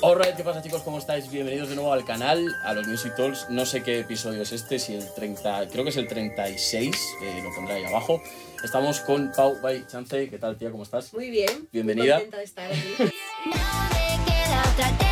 Alright, ¿qué pasa chicos? ¿Cómo estáis? Bienvenidos de nuevo al canal, a los Music Talks. No sé qué episodio es este, si el 30, creo que es el 36, eh, lo pondré ahí abajo. Estamos con Pau by Chance. ¿Qué tal, tía? ¿Cómo estás? Muy bien. Bienvenida. Muy contenta de estar aquí.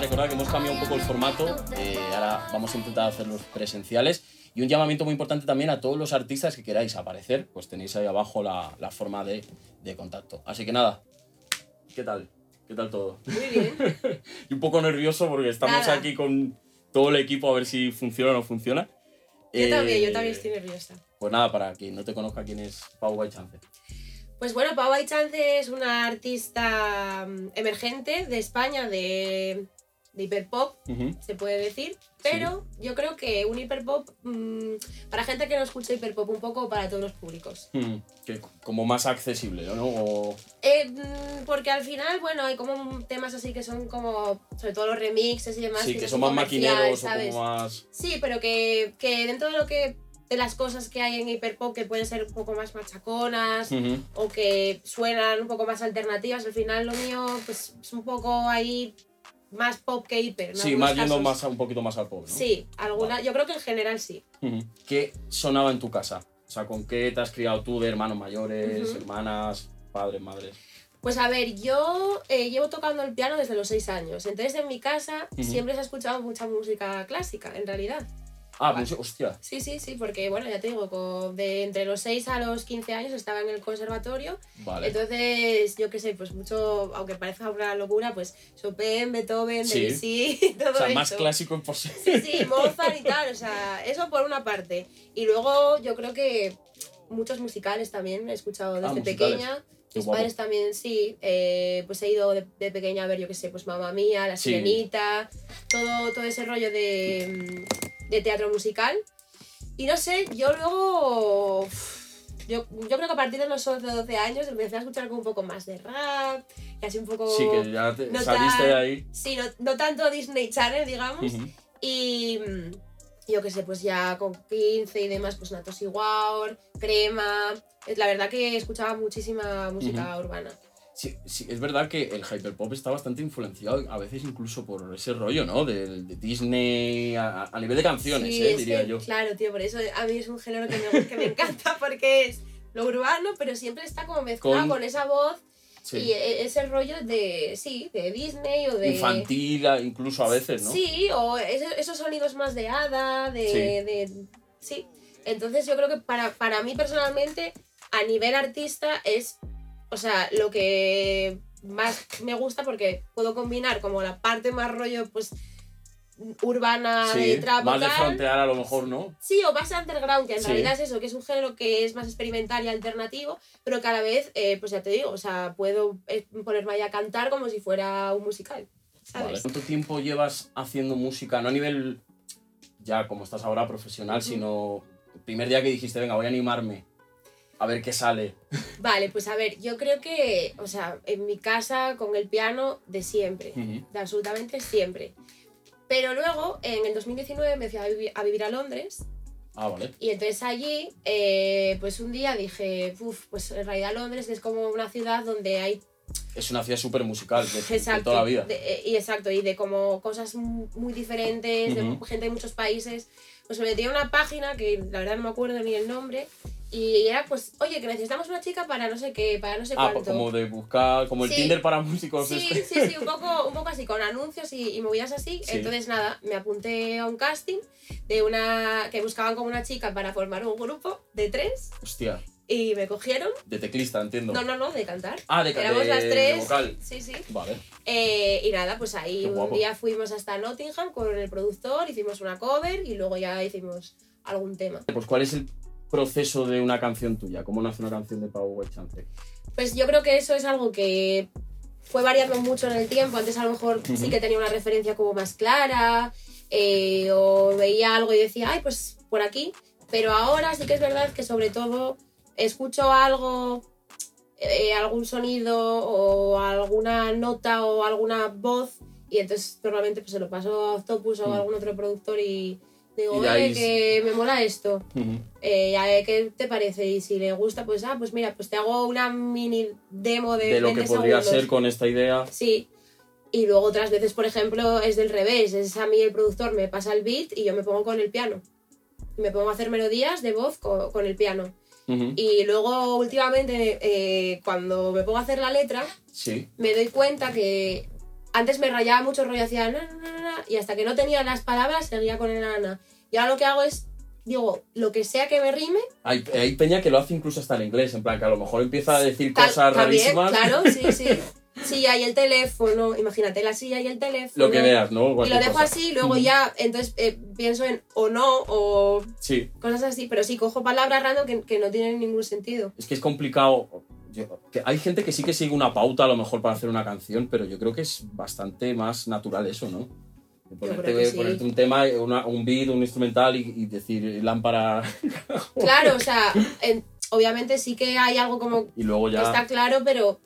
recordad que hemos cambiado un poco el formato. eh, ahora vamos a intentar hacerlos presenciales. Y un llamamiento muy importante también a todos los artistas que queráis aparecer, pues tenéis ahí abajo la, la forma de, de contacto. Así que nada, ¿qué tal? ¿Qué tal todo? Muy bien. y un poco nervioso porque estamos Nada. aquí con todo el equipo a ver si funciona o no funciona. Yo Eh, también, yo también estoy nerviosa. Pues nada, para quien no te conozca quién es Pau White Chance. Pues bueno, Pau Chance es una artista mm, emergente de España, de, de hiperpop, se puede decir. Pero yo creo que un hiperpop, mm, para gente que no escucha hiperpop, un poco para todos los públicos. Mm, que como más accesible, ¿no? O- Eh, mm, porque al final, bueno, hay como temas así que son como, sobre todo los remixes y demás. sí, que son más maquineros ¿sabes? o como más... Sí, pero que, que dentro de lo que de las cosas que hay en hiperpop que pueden ser un poco más machaconas o que suenan un poco más alternativas, al final lo mío pues es un poco ahí más pop que hiper. Sí, más yendo más un poquito más al pop, ¿no? Sí, alguna, yo creo que en general sí. ¿Qué sonaba en tu casa? O sea, ¿con qué te has criado tú de hermanos mayores, hermanas, padres, madres? Pues a ver, yo eh, llevo tocando el piano desde los seis años, entonces en mi casa siempre se ha escuchado mucha música clásica, en realidad. Ah, pues, hostia. Sí, sí, sí, porque bueno, ya te digo, de entre los 6 a los 15 años estaba en el conservatorio Vale. Entonces, yo qué sé, pues mucho, aunque parezca una locura, pues Chopin, Beethoven, Sí. Debussy, todo o sea, eso. más clásico imposible. Sí, sí, Mozart y tal, o sea, eso por una parte. Y luego yo creo que muchos musicales también he escuchado desde Ah, pequeña. Mis guapo. padres también, sí. eh, pues he ido de, de pequeña a ver, yo qué sé, pues Mamma Mía, La Sí. Sirenita, todo, todo ese rollo de, mm, de teatro musical. Y no sé, yo luego... Yo, yo creo que a partir de los 11 o 12 años empecé a escuchar como un poco más de rap, y así un poco... Sí, que ya te no saliste tan- de ahí. Sí, no, no tanto Disney Channel, digamos. Y mm, yo qué sé, pues ya con 15 y demás, pues Natos Wow, Crema. Es La verdad que escuchaba muchísima música urbana. Sí, sí, es verdad que el hyperpop está bastante influenciado, a veces incluso por ese rollo, ¿no? De, de Disney, a, a nivel de canciones, Sí, ¿eh? diría que, yo. Claro, tío, por eso a mí es un género que me, que me encanta porque es lo urbano, pero siempre está como mezclado Con- con, esa voz Sí. y e- ese rollo de, sí, de Disney o de... Infantil, incluso a veces, ¿no? Sí, o esos sonidos más de hada, de... Sí. de- sí. Entonces yo creo que para, para mí personalmente, a nivel artista, es, o sea, lo que más me gusta porque puedo combinar como la parte más rollo, pues, urbana Sí, de trap más de frontear a lo mejor, ¿no? Sí, o más underground, que en Sí. realidad es eso, que es un género que es más experimental y alternativo, pero que a la vez, eh, pues ya te digo, o sea, puedo eh, ponerme ahí a cantar como si fuera un musical, Vale. ¿sabes? ¿Cuánto tiempo llevas haciendo música? No a nivel ya como estás ahora profesional, sino el primer día que dijiste, venga, voy a animarme a ver qué sale. Vale, pues a ver, yo creo que, o sea, en mi casa con el piano de siempre, Ujú. de absolutamente siempre. Pero luego, en el 2019 me fui a, vivi- a vivir a Londres Ah, vale. y entonces allí, eh, pues un día dije, uff, pues en realidad Londres es como una ciudad donde hay Es una ciudad súper musical de, de toda la vida. de- eh, y exacto, y de como cosas mu- muy diferentes, Ujú. de gente de muchos países. Pues me metí en una página que la verdad no me acuerdo ni el nombre. Y era pues, oye, que necesitamos una chica para no sé qué, para no sé Ah, cuánto. pues como de buscar, como el Sí. Tinder para músicos. Sí, este. sí, sí, un poco, un poco así, con anuncios y, y movidas así. Sí. Entonces, nada, me apunté a un casting de una que buscaban como una chica para formar un grupo de tres Hostia, y me cogieron. de teclista, entiendo. No, no, no, de cantar. Ah, de, Éramos de- las de tres. vocal. Sí, sí. Vale. Eh, y nada, pues ahí un día fuimos hasta Nottingham con el productor, hicimos una cover y luego ya hicimos algún tema. Pues, ¿cuál es el proceso de una canción tuya? ¿Cómo nace una canción de Pau Chance? Pues yo creo que eso es algo que fue variando mucho en el tiempo. Antes a lo mejor sí que tenía una referencia como más clara eh, o veía algo y decía, ay, pues por aquí. Pero ahora sí que es verdad que sobre todo escucho algo eh, algún sonido o alguna nota o alguna voz y entonces normalmente pues se lo paso a Octopus o Mm. a algún otro productor y digo, ahí- que me mola esto. Eh, ya, eh, ¿Qué te parece? Y si le gusta, pues, ah, pues mira, pues te hago una mini demo de, De lo que 20 podría segundos. ser con esta idea. Sí. Y luego otras veces, por ejemplo, es del revés. Es a mí el productor me pasa el beat y yo me pongo con el piano. Me pongo a hacer melodías de voz co- con, el piano. Y luego, últimamente, eh, cuando me pongo a hacer la letra, Sí. me doy cuenta que antes me rayaba mucho rollo, hacía na, na, na, na, y hasta que no tenía las palabras seguía con el nana. Y ahora lo que hago es, digo, lo que sea que me rime, Hay, hay peña que lo hace incluso hasta en inglés, en plan que a lo mejor empieza a decir tal- cosas también, rarísimas. claro, sí, sí. Silla y el teléfono, imagínate la silla y el teléfono. Lo que veas, ¿no? Y lo dejo cosa. así, luego ya, entonces eh, pienso en o no, o Sí, cosas así, pero sí cojo palabras random que, que no tienen ningún sentido. es que es complicado. Yo- que hay gente que sí que sigue una pauta a lo mejor para hacer una canción, pero yo creo que es bastante más natural eso, ¿no? Ponerte, sí. ponerte un tema, una- un beat, un instrumental y, y decir lámpara Claro, o sea, en- obviamente sí que hay algo como y luego que ya... está claro, pero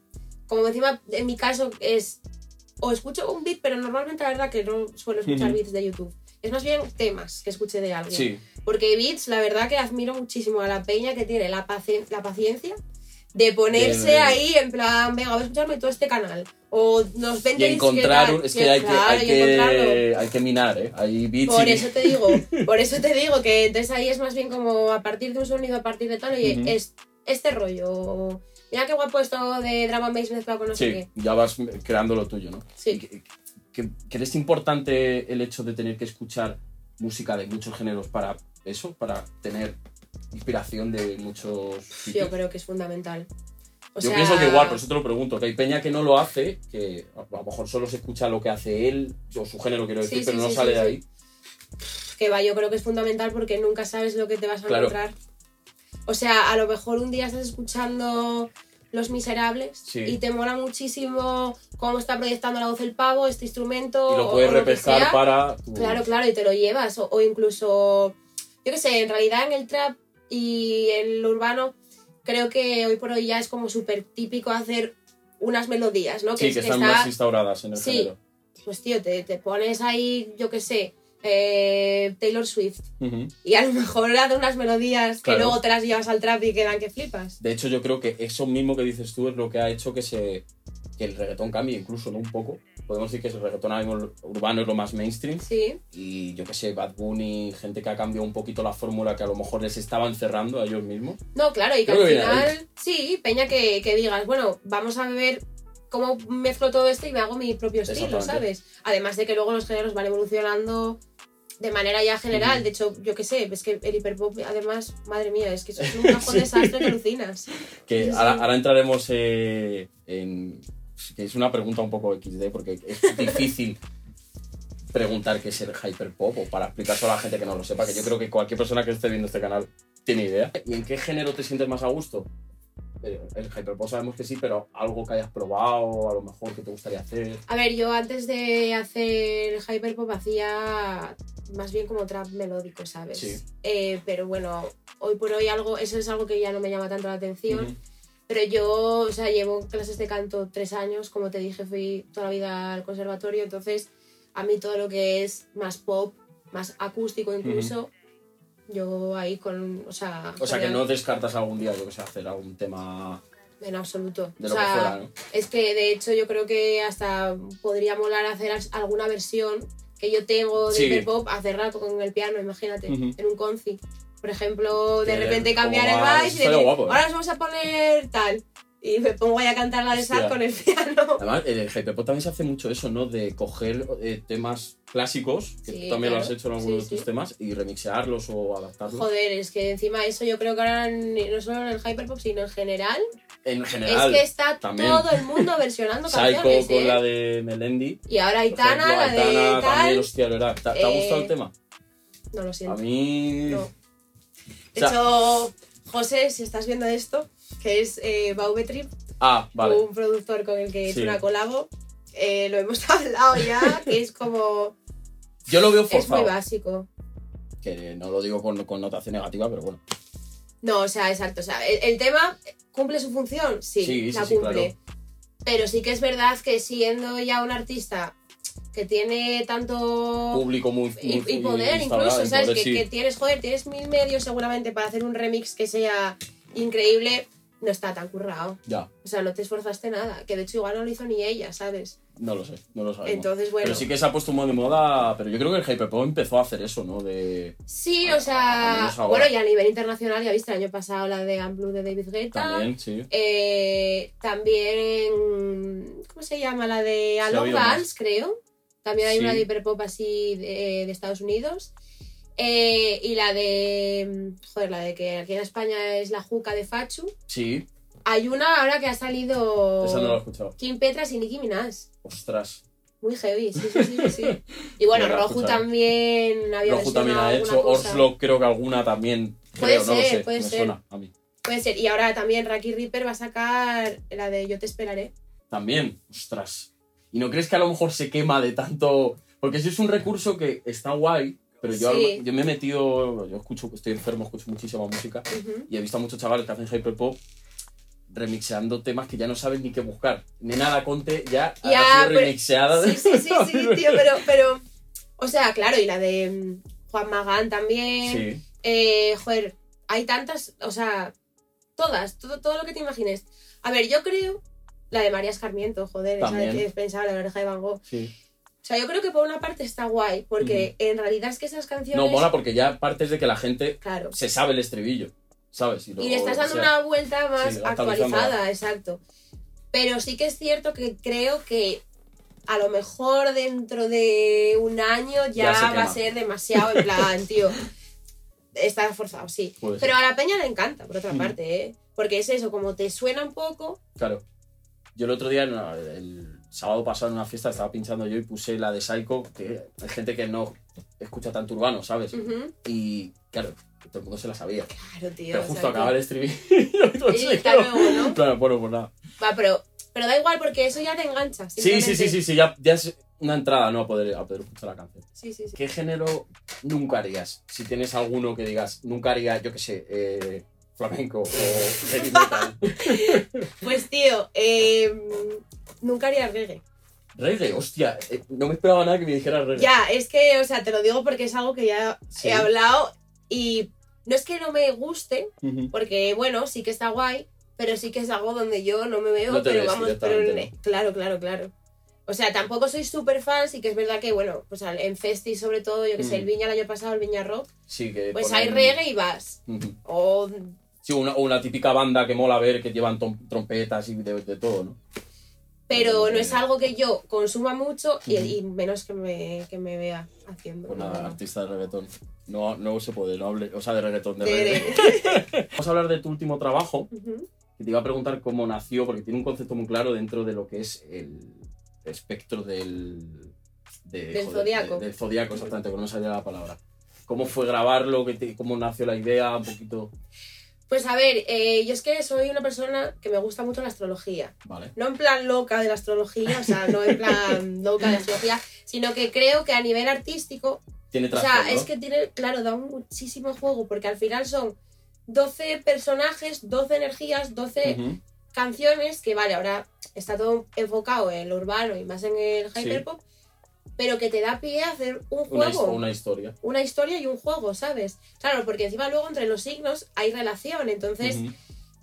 como encima en mi caso es o escucho un beat, pero normalmente la verdad que no suelo escuchar beats de YouTube. Es más bien temas que escuché de alguien. Sí, Porque beats, la verdad que admiro muchísimo a la peña que tiene la, pacien- la paciencia de ponerse ahí en plan, venga, voy a escucharme todo este canal. O los 20 y encontrar, un- es que hay que, hay que, hay que minar, ¿eh? Hay beats Por y- eso te digo, por eso te digo que entonces ahí es más bien como a partir de un sonido, a partir de tal, oye, es este rollo. Mira qué guapo esto de drama bass mezclado con no sé Sí, qué. ya vas creando lo tuyo, ¿no? Sí. ¿Crees importante el hecho de tener que escuchar música de muchos géneros para eso? Para tener inspiración de muchos Yo sitios? creo que es fundamental. O Yo sea, pienso que igual, por eso te lo pregunto, que hay peña que no lo hace, que a lo mejor solo se escucha lo que hace él, o su género quiero decir, sí, pero no sí, sale de ahí. que va, yo creo que es fundamental porque nunca sabes lo que te vas a Claro. encontrar. O sea, a lo mejor un día estás escuchando Los Miserables y te mola muchísimo cómo está proyectando la voz el pavo, este instrumento. Y lo puedes o repescar para... tu- Claro, claro, y te lo llevas. O, o incluso, yo qué sé, en realidad en el trap y el urbano, creo que hoy por hoy ya es como súper típico hacer unas melodías, ¿no? Sí, que están más instauradas en el Sí. género. Pues tío, te, te pones ahí, yo qué sé, eh, Taylor Swift. Y a lo mejor hace unas melodías Claro. que luego te las llevas al trap y quedan que flipas. De hecho, yo creo que eso mismo que dices tú es lo que ha hecho que se que el reggaetón cambie, incluso, ¿no? Un poco. Podemos decir que el reggaetón urbano es lo más mainstream. Sí, Y yo que sé, Bad Bunny, gente que ha cambiado un poquito la fórmula que a lo mejor les estaba encerrando a ellos mismos. no, claro, y que Creo al que final, sí, peña que, que digas, bueno, vamos a ver cómo mezclo todo esto y me hago mi propio estilo. ¿sabes? Además de que luego los géneros van evolucionando de manera ya general. De hecho, yo qué sé, es que el hiperpop, además, madre mía, es que eso es un cajón desastre que alucinas. Que Sí, ahora, sí. ahora entraremos eh, en... es una pregunta un poco XD porque es difícil preguntar qué es el hyperpop o para explicárselo a la gente que no lo sepa, que yo creo que cualquier persona que esté viendo este canal tiene idea. ¿Y en qué género te sientes más a gusto? Eh, El hyperpop sabemos que sí, pero algo que hayas probado, a lo mejor que te gustaría hacer. A ver, yo antes de hacer hyperpop hacía más bien como trap melódico, ¿sabes? Sí. Eh, pero bueno, hoy por hoy algo, eso es algo que ya no me llama tanto la atención. Ujú. Pero yo, o sea, llevo clases de canto tres años, como te dije, fui toda la vida al conservatorio, entonces a mí todo lo que es más pop, más acústico incluso, yo ahí con, o sea, O sea, que no descartas algún día, yo que sé, hacer algún tema en absoluto. de o lo sea, que fuera, ¿no? es que de hecho yo creo que hasta podría molar hacer alguna versión que yo tengo de Sí. hiperpop, hacerla con el piano, imagínate, en un conci. Por ejemplo, de repente cambiar el vibe y decir, guapo, ¿eh? ahora nos vamos a poner tal. Y me pongo ahí a cantar la de. Sad con el piano. Además, el hyperpop también se hace mucho eso, ¿no? De coger eh, temas clásicos, que Sí, tú también lo has hecho en algunos Sí, de tus sí. temas, y remixearlos o adaptarlos. Joder, es que encima eso yo creo que ahora no solo en el hyperpop, sino en general, En general, es que está también. todo el mundo versionando Psycho canciones. con ¿eh? la de Melendi. Y ahora Aitana, ejemplo, la de Aitana tal. también, hostia. ¿Te, te ha gustado el tema? No lo A siento. mí... No. De O sea- hecho, José, si estás viendo esto, que es eh, Baubetrip, Ah, vale. un productor con el que Sí. una colabo, eh, lo hemos hablado ya, que es como. Yo lo veo Es muy forzado. básico. Que no lo digo con connotación negativa, pero bueno. No, o sea, exacto. O sea, el, el tema ¿Cumple su función? Sí, Sí, sí, la sí, cumple. Pero sí que es verdad que siendo ya un artista que tiene tanto Público muy, y, muy- y poder incluso, ¿sabes? poder, que, sí. que tienes, joder, tienes mil medios seguramente para hacer un remix que sea increíble, no está tan currado. Ya, O sea, no te esforzaste nada, que de hecho igual no lo hizo ni ella, ¿sabes? no lo sé, no lo sabemos. Entonces, bueno. Pero sí que se ha puesto muy de moda, pero yo creo que el hyperpop empezó a hacer eso, ¿no? De Sí, a- o sea, bueno, y a nivel internacional, ya viste, el año pasado la de I'm Blue de David Guetta. también, sí. Eh, también, ¿cómo se llama? La de más. Dance, creo. También hay Sí. una de hiperpop así de, de Estados Unidos. Eh, y la de, joder, la de que aquí en España es la Juca de Fachu. Sí, Hay una ahora que ha salido esa no la he escuchado. Kim Petras y Nicki Minaj. Ostras. Muy heavy, sí, sí, sí. Y bueno, No Roju escuchado. también había Roju también ha hecho, cosa. Orslo creo que alguna también. Puede creo, no lo ser, sé, puede me ser. suena a mí. Puede ser. Y ahora también Raki Reaper va a sacar la de Yo te esperaré. También, ostras. ¿Y no crees que a lo mejor se quema de tanto...? Porque ese es un recurso que está guay, pero yo, Sí. yo me he metido... Yo escucho, estoy enfermo, escucho muchísima música y he visto a muchos chavales que hacen hyperpop remixeando temas que ya no saben ni qué buscar. Nena da Conte ya, Ya, ha sido pero- remixeada. de- Sí, sí, sí, sí, tío, pero, pero. O sea, claro, y la de mm, Juan Magán también. Sí, Eh, joder, hay tantas. O sea, todas, todo, todo lo que te imagines. A ver, yo creo. La de María Escarmiento, joder, esa de También. que pensaba la oreja de Van Gogh. sí. O sea, yo creo que por una parte está guay, porque en realidad es que esas canciones. No, mola porque ya partes de que la gente Claro. se sabe el estribillo, ¿sabes? lo- Y le estás o dando sea, una vuelta más sí, actualizada, exacto. Pero sí que es cierto que creo que a lo mejor dentro de un año ya, Ya se va a quema. ser demasiado en plan, tío. Está forzado, sí. puede Pero a la peña le encanta, por otra Ujú. parte, ¿eh? Porque es eso, como te suena un poco. Claro. Yo el otro día, no, el sábado pasado en una fiesta, estaba pinchando yo y puse la de Psycho, que hay gente que no escucha tanto urbano, ¿sabes? Y claro, todo el mundo se la sabía. Claro, tío. Pero o justo sea, acaba que- el y ¿no? Claro, bueno, pues nada. Va, pero, pero da igual porque eso ya te engancha. Sí, sí, sí, sí, sí, ya, ya es una entrada, ¿no? A poder, a poder escuchar la canción. Sí, sí, sí. ¿Qué género nunca harías? Si tienes alguno que digas, nunca haría, yo qué sé, eh, flamenco o heavy metal. Pues, tío, eh, nunca haría reggae. reggae, hostia, eh, no me esperaba nada que me dijeras reggae. Ya, es que, o sea, te lo digo porque es algo que ya Sí. he hablado y no es que no me guste, porque bueno, sí que está guay, pero sí que es algo donde yo no me veo, No pero ves vamos, pero claro, claro, claro. O sea, tampoco soy súper fan, sí que es verdad que, bueno, pues en Festi sobre todo, yo que sé, Mm. el Viña el año pasado, el Viña Rock, Sí, que pues ponen- hay reggae y vas. O, Sí, una, una típica banda que mola ver, que llevan trompetas y de, de todo, ¿no? pero no es algo que yo consuma mucho y, menos que me, que me vea haciendo. Pues nada, verdad. artista de reggaetón. No, no se puede, no hable, o sea, de reggaetón, de, De- reggae. de- Vamos a hablar de tu último trabajo, que te iba a preguntar cómo nació, porque tiene un concepto muy claro dentro de lo que es el espectro del... de- Del zodiaco. de- del zodiaco, exactamente, que no me salía la palabra. ¿Cómo fue grabarlo? ¿Qué te- ¿Cómo nació la idea? Un poquito... Pues a ver, eh, yo es que soy una persona que me gusta mucho la astrología. Vale. No en plan loca de la astrología, o sea, no en plan loca de la astrología, sino que creo que a nivel artístico, Tiene o sea, es que tiene, claro, da muchísimo juego, porque al final son 12 personajes, 12 energías, 12 Ujú. canciones, que vale, ahora está todo enfocado en lo urbano y más en el Sí. Pero que te da pie a hacer un Una, juego una historia. una historia y un juego, ¿sabes? Claro, porque encima luego entre los signos hay relación, entonces,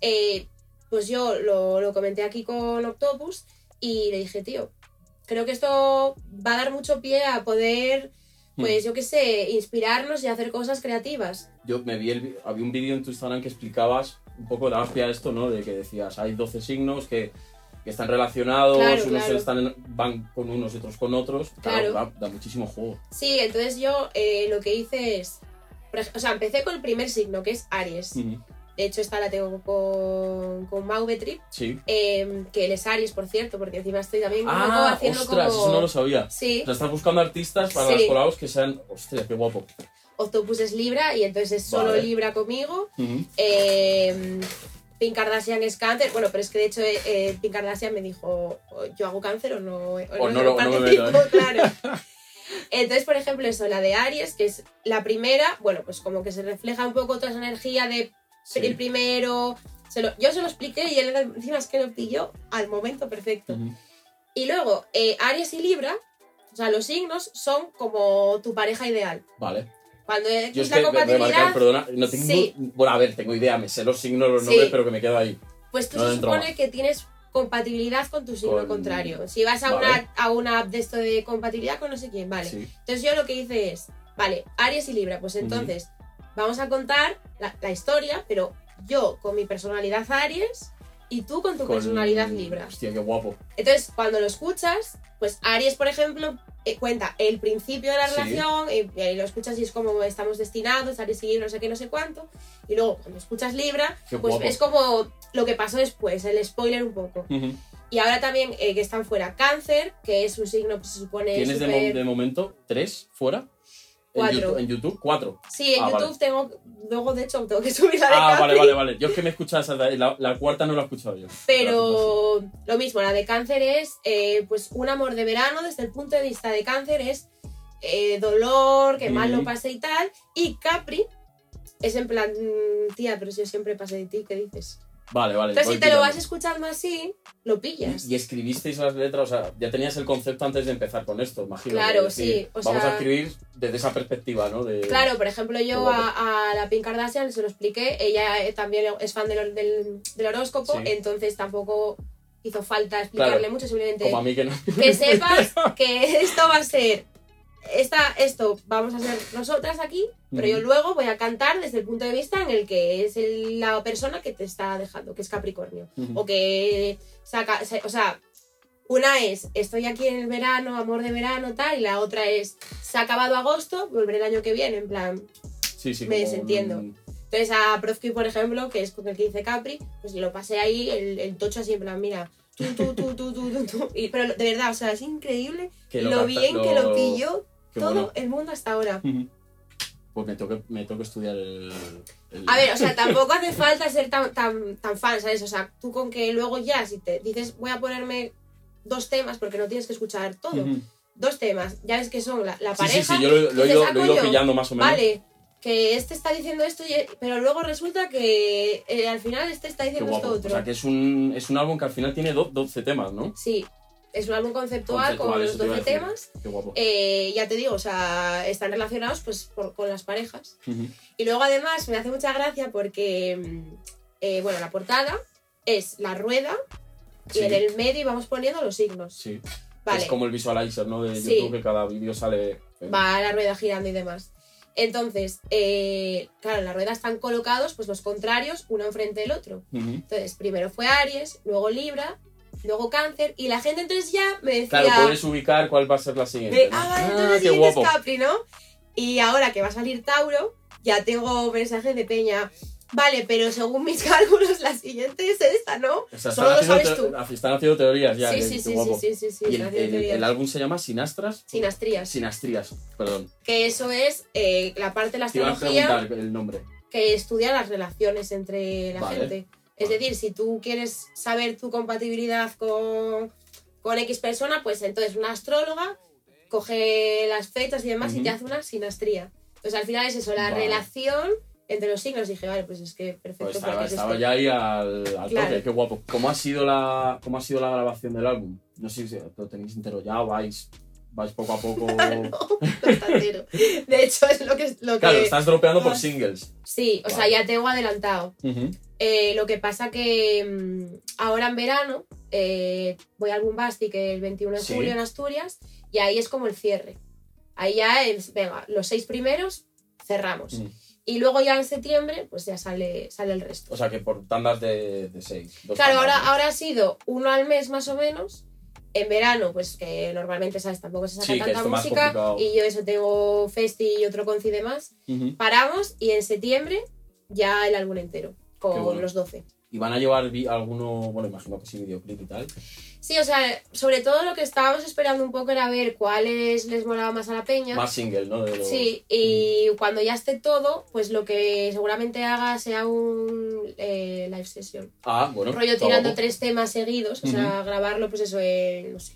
eh, pues yo lo, lo comenté aquí con Octopus y le dije, tío, creo que esto va a dar mucho pie a poder, pues yo qué sé, inspirarnos y hacer cosas creativas. Yo me vi el, había un vídeo en tu Instagram que explicabas un poco, dabas pie a esto, ¿no? De que decías, hay 12 signos que, que están relacionados, Claro, unos claro. están van con unos y otros con otros. Claro. da, da muchísimo juego. Sí, entonces yo eh, lo que hice es, o sea, empecé con el primer signo, que es Aries. De hecho, esta la tengo con, con Mauvetrip, Sí. eh, que él es Aries, por cierto, porque encima estoy también como Ah, haciendo ostras, como... eso no lo sabía. Sí. O sea, estás buscando artistas para Sí. las colados que sean. Hostia, qué guapo. Octopus es Libra y entonces es solo Vale. Libra conmigo. Eh, Pink Kardashian es cáncer. Bueno, pero es que de hecho eh, eh, Pink Kardashian me dijo, "¿O ¿yo hago cáncer o no? O, O no lo- no me participo?". meto, ¿eh? claro. Entonces, por ejemplo, eso, la de Aries, que es la primera, bueno, pues como que se refleja un poco toda esa energía de Sí. el primero, Se lo- yo se lo expliqué y él encima es que lo pilló al momento perfecto. Y luego, eh, Aries y Libra, o sea, los signos son como tu pareja ideal. Vale. Cuando Yo es la remarcar, compatibilidad, perdona, no tengo... Sí. Bueno, a ver, tengo idea, me sé los signos, los Sí. nombres, pero que me quedo ahí. pues tú no se supone más. que tienes compatibilidad con tu signo Con- contrario. Si vas a, Vale. una, a una app de esto de compatibilidad con no sé quién, vale. Sí. Entonces yo lo que hice es, vale, Aries y Libra, pues entonces vamos a contar la, la historia, pero yo con mi personalidad Aries y tú con tu Con- personalidad Libra. Hostia, qué guapo. Entonces cuando lo escuchas, pues Aries, por ejemplo, cuenta el principio de la Sí. relación, y, y ahí lo escuchas y es como estamos destinados, y Libra, no sé qué, no sé cuánto. Y luego cuando escuchas Libra, Qué pues guapo. es como lo que pasó después, el spoiler un poco. Y ahora también eh, que están fuera Cáncer, que es un signo que se supone ¿Tienes de, mo- súper- de momento tres fuera? En Cuatro. YouTube, en YouTube, cuatro. Sí, en Ah, YouTube vale. tengo. Luego, de hecho, tengo que subir la de Ah, vale, vale, vale. Yo es que me he escuchado esa la, la cuarta no la he escuchado yo. Pero lo mismo, la de cáncer es eh, pues un amor de verano. Desde el punto de vista de cáncer es eh, dolor, que mal lo pasé y tal. Y Capri es en plan, mm, tía, pero si yo siempre pasé de ti, ¿qué dices? Vale, vale. Entonces, si te lo vas escuchando así, lo pillas. Y escribisteis las letras, o sea, ya tenías el concepto antes de empezar con esto, imagino. Claro, decir, sí, o vamos sea- a escribir desde esa perspectiva, ¿no? De, Claro, por ejemplo, yo a, a la Pink Kardashian se lo expliqué, ella eh, también es fan del, del- del horóscopo, Sí. entonces tampoco hizo falta explicarle Claro, mucho, simplemente Como a mí que no. que sepas que esto va a ser, esta, esto vamos a ser nosotras aquí, pero yo luego voy a cantar desde el punto de vista en el que es el- la persona que te está dejando, que es Capricornio, o que saca, se- o sea... Una es, estoy aquí en el verano, amor de verano, tal, y la otra es, se ha acabado agosto, volveré el año que viene, en plan, Sí, sí, me como desentiendo. entonces a Profki, por ejemplo, que es con el que dice Capri, pues lo pasé ahí, el, el tocho así en plan, mira, tú, tú, tú, tú, tú, tú, tú. Y- pero de verdad, o sea, es increíble que lo, bien que lo pilló qué todo bueno. el mundo hasta ahora. Pues me toca, me toca estudiar el, el- A ver, o sea, tampoco hace falta ser tan, tan, tan fan, ¿sabes? O sea, tú con que luego ya, si te dices, voy a ponerme dos temas, porque no tienes que escuchar todo, Ujú. dos temas, ya ves que son la, la Sí, sí, pareja, sí, yo lo, lo dices, "Ah, lo he ido pillando más o menos. vale, que este está diciendo esto, pero luego resulta que eh, al final este está diciendo esto O otro. sea, que es un, es un álbum que al final tiene do- 12 temas, ¿no? Sí, es un álbum conceptual, Conceptual, con los te iba a 12 decir. temas. Qué guapo. Eh, ya te digo, o sea, están relacionados pues por- con las parejas. Ujú. Y luego además me hace mucha gracia porque, mm, eh, bueno, la portada es la rueda y Sí. en el medio vamos poniendo los signos. Sí. Vale, Es como el visualizer, ¿no? De Sí. YouTube, que cada vídeo sale. va la rueda girando y demás. Entonces, eh, claro, en la rueda están colocados pues los contrarios uno enfrente del otro. Ujú. Entonces, primero fue Aries, luego Libra, luego Cáncer y la gente entonces ya me decía... Claro, puedes ubicar cuál va a ser la siguiente. De, ah, vale, Ah, entonces es guapo. Capri, ¿no? Y ahora que va a salir Tauro, ya tengo mensajes de Peña. Vale, pero según mis cálculos, la siguiente es esta, ¿no? O sea, Solo lo sabes tú. están haciendo teorías ya. sí, qué- sí, sí, guapo. sí, sí, sí, el, álbum se llama Sinastras. Sinastrías. Sinastrías, perdón. Que eso es eh, la parte de la Te iba a astrología preguntar el nombre. que estudia las relaciones entre la Vale. gente. Es decir, si tú quieres saber tu compatibilidad con, con X persona, pues entonces una astróloga coge las fechas y demás y te hace una sinastría. Entonces al final es eso, la Vale. relación entre los signos. Dije, vale, pues es que perfecto. Pues estaba, es ya ahí al, al Claro. toque, qué guapo. ¿Cómo ha, sido la, ¿Cómo ha sido la grabación del álbum? No sé si lo tenéis entero ya vais, vais poco a poco. De hecho, es lo que... Lo Claro, que... estás dropeando por Ah. singles. Sí, o sea, ya tengo adelantado. Eh, lo que pasa que mm, ahora en verano eh, voy al Bombastic el 21 de Sí. julio en Asturias y ahí es como el cierre. Ahí ya es, venga, los seis primeros cerramos. Y luego ya en septiembre pues ya sale, sale el resto. O sea que por tandas de, de seis. dos Claro, tandas, ahora, ¿no? ahora ha sido uno al mes más o menos. En verano, pues que normalmente, ¿sabes? Tampoco se saca Sí, tanta música. Y yo eso tengo Festi y otro conci de más. Ujú. Paramos y en septiembre ya el álbum entero. Con bueno. los 12. Y van a llevar alguno, bueno, imagino que sí, videoclip y tal. Sí, o sea, sobre todo lo que estábamos esperando un poco era ver cuáles les molaba más a la peña. Más single, ¿no? Los- Sí, y cuando ya esté todo, pues lo que seguramente haga sea un eh, live session. Ah, bueno. Rollo tirando tres temas seguidos, o sea, grabarlo, pues eso, en, no sé.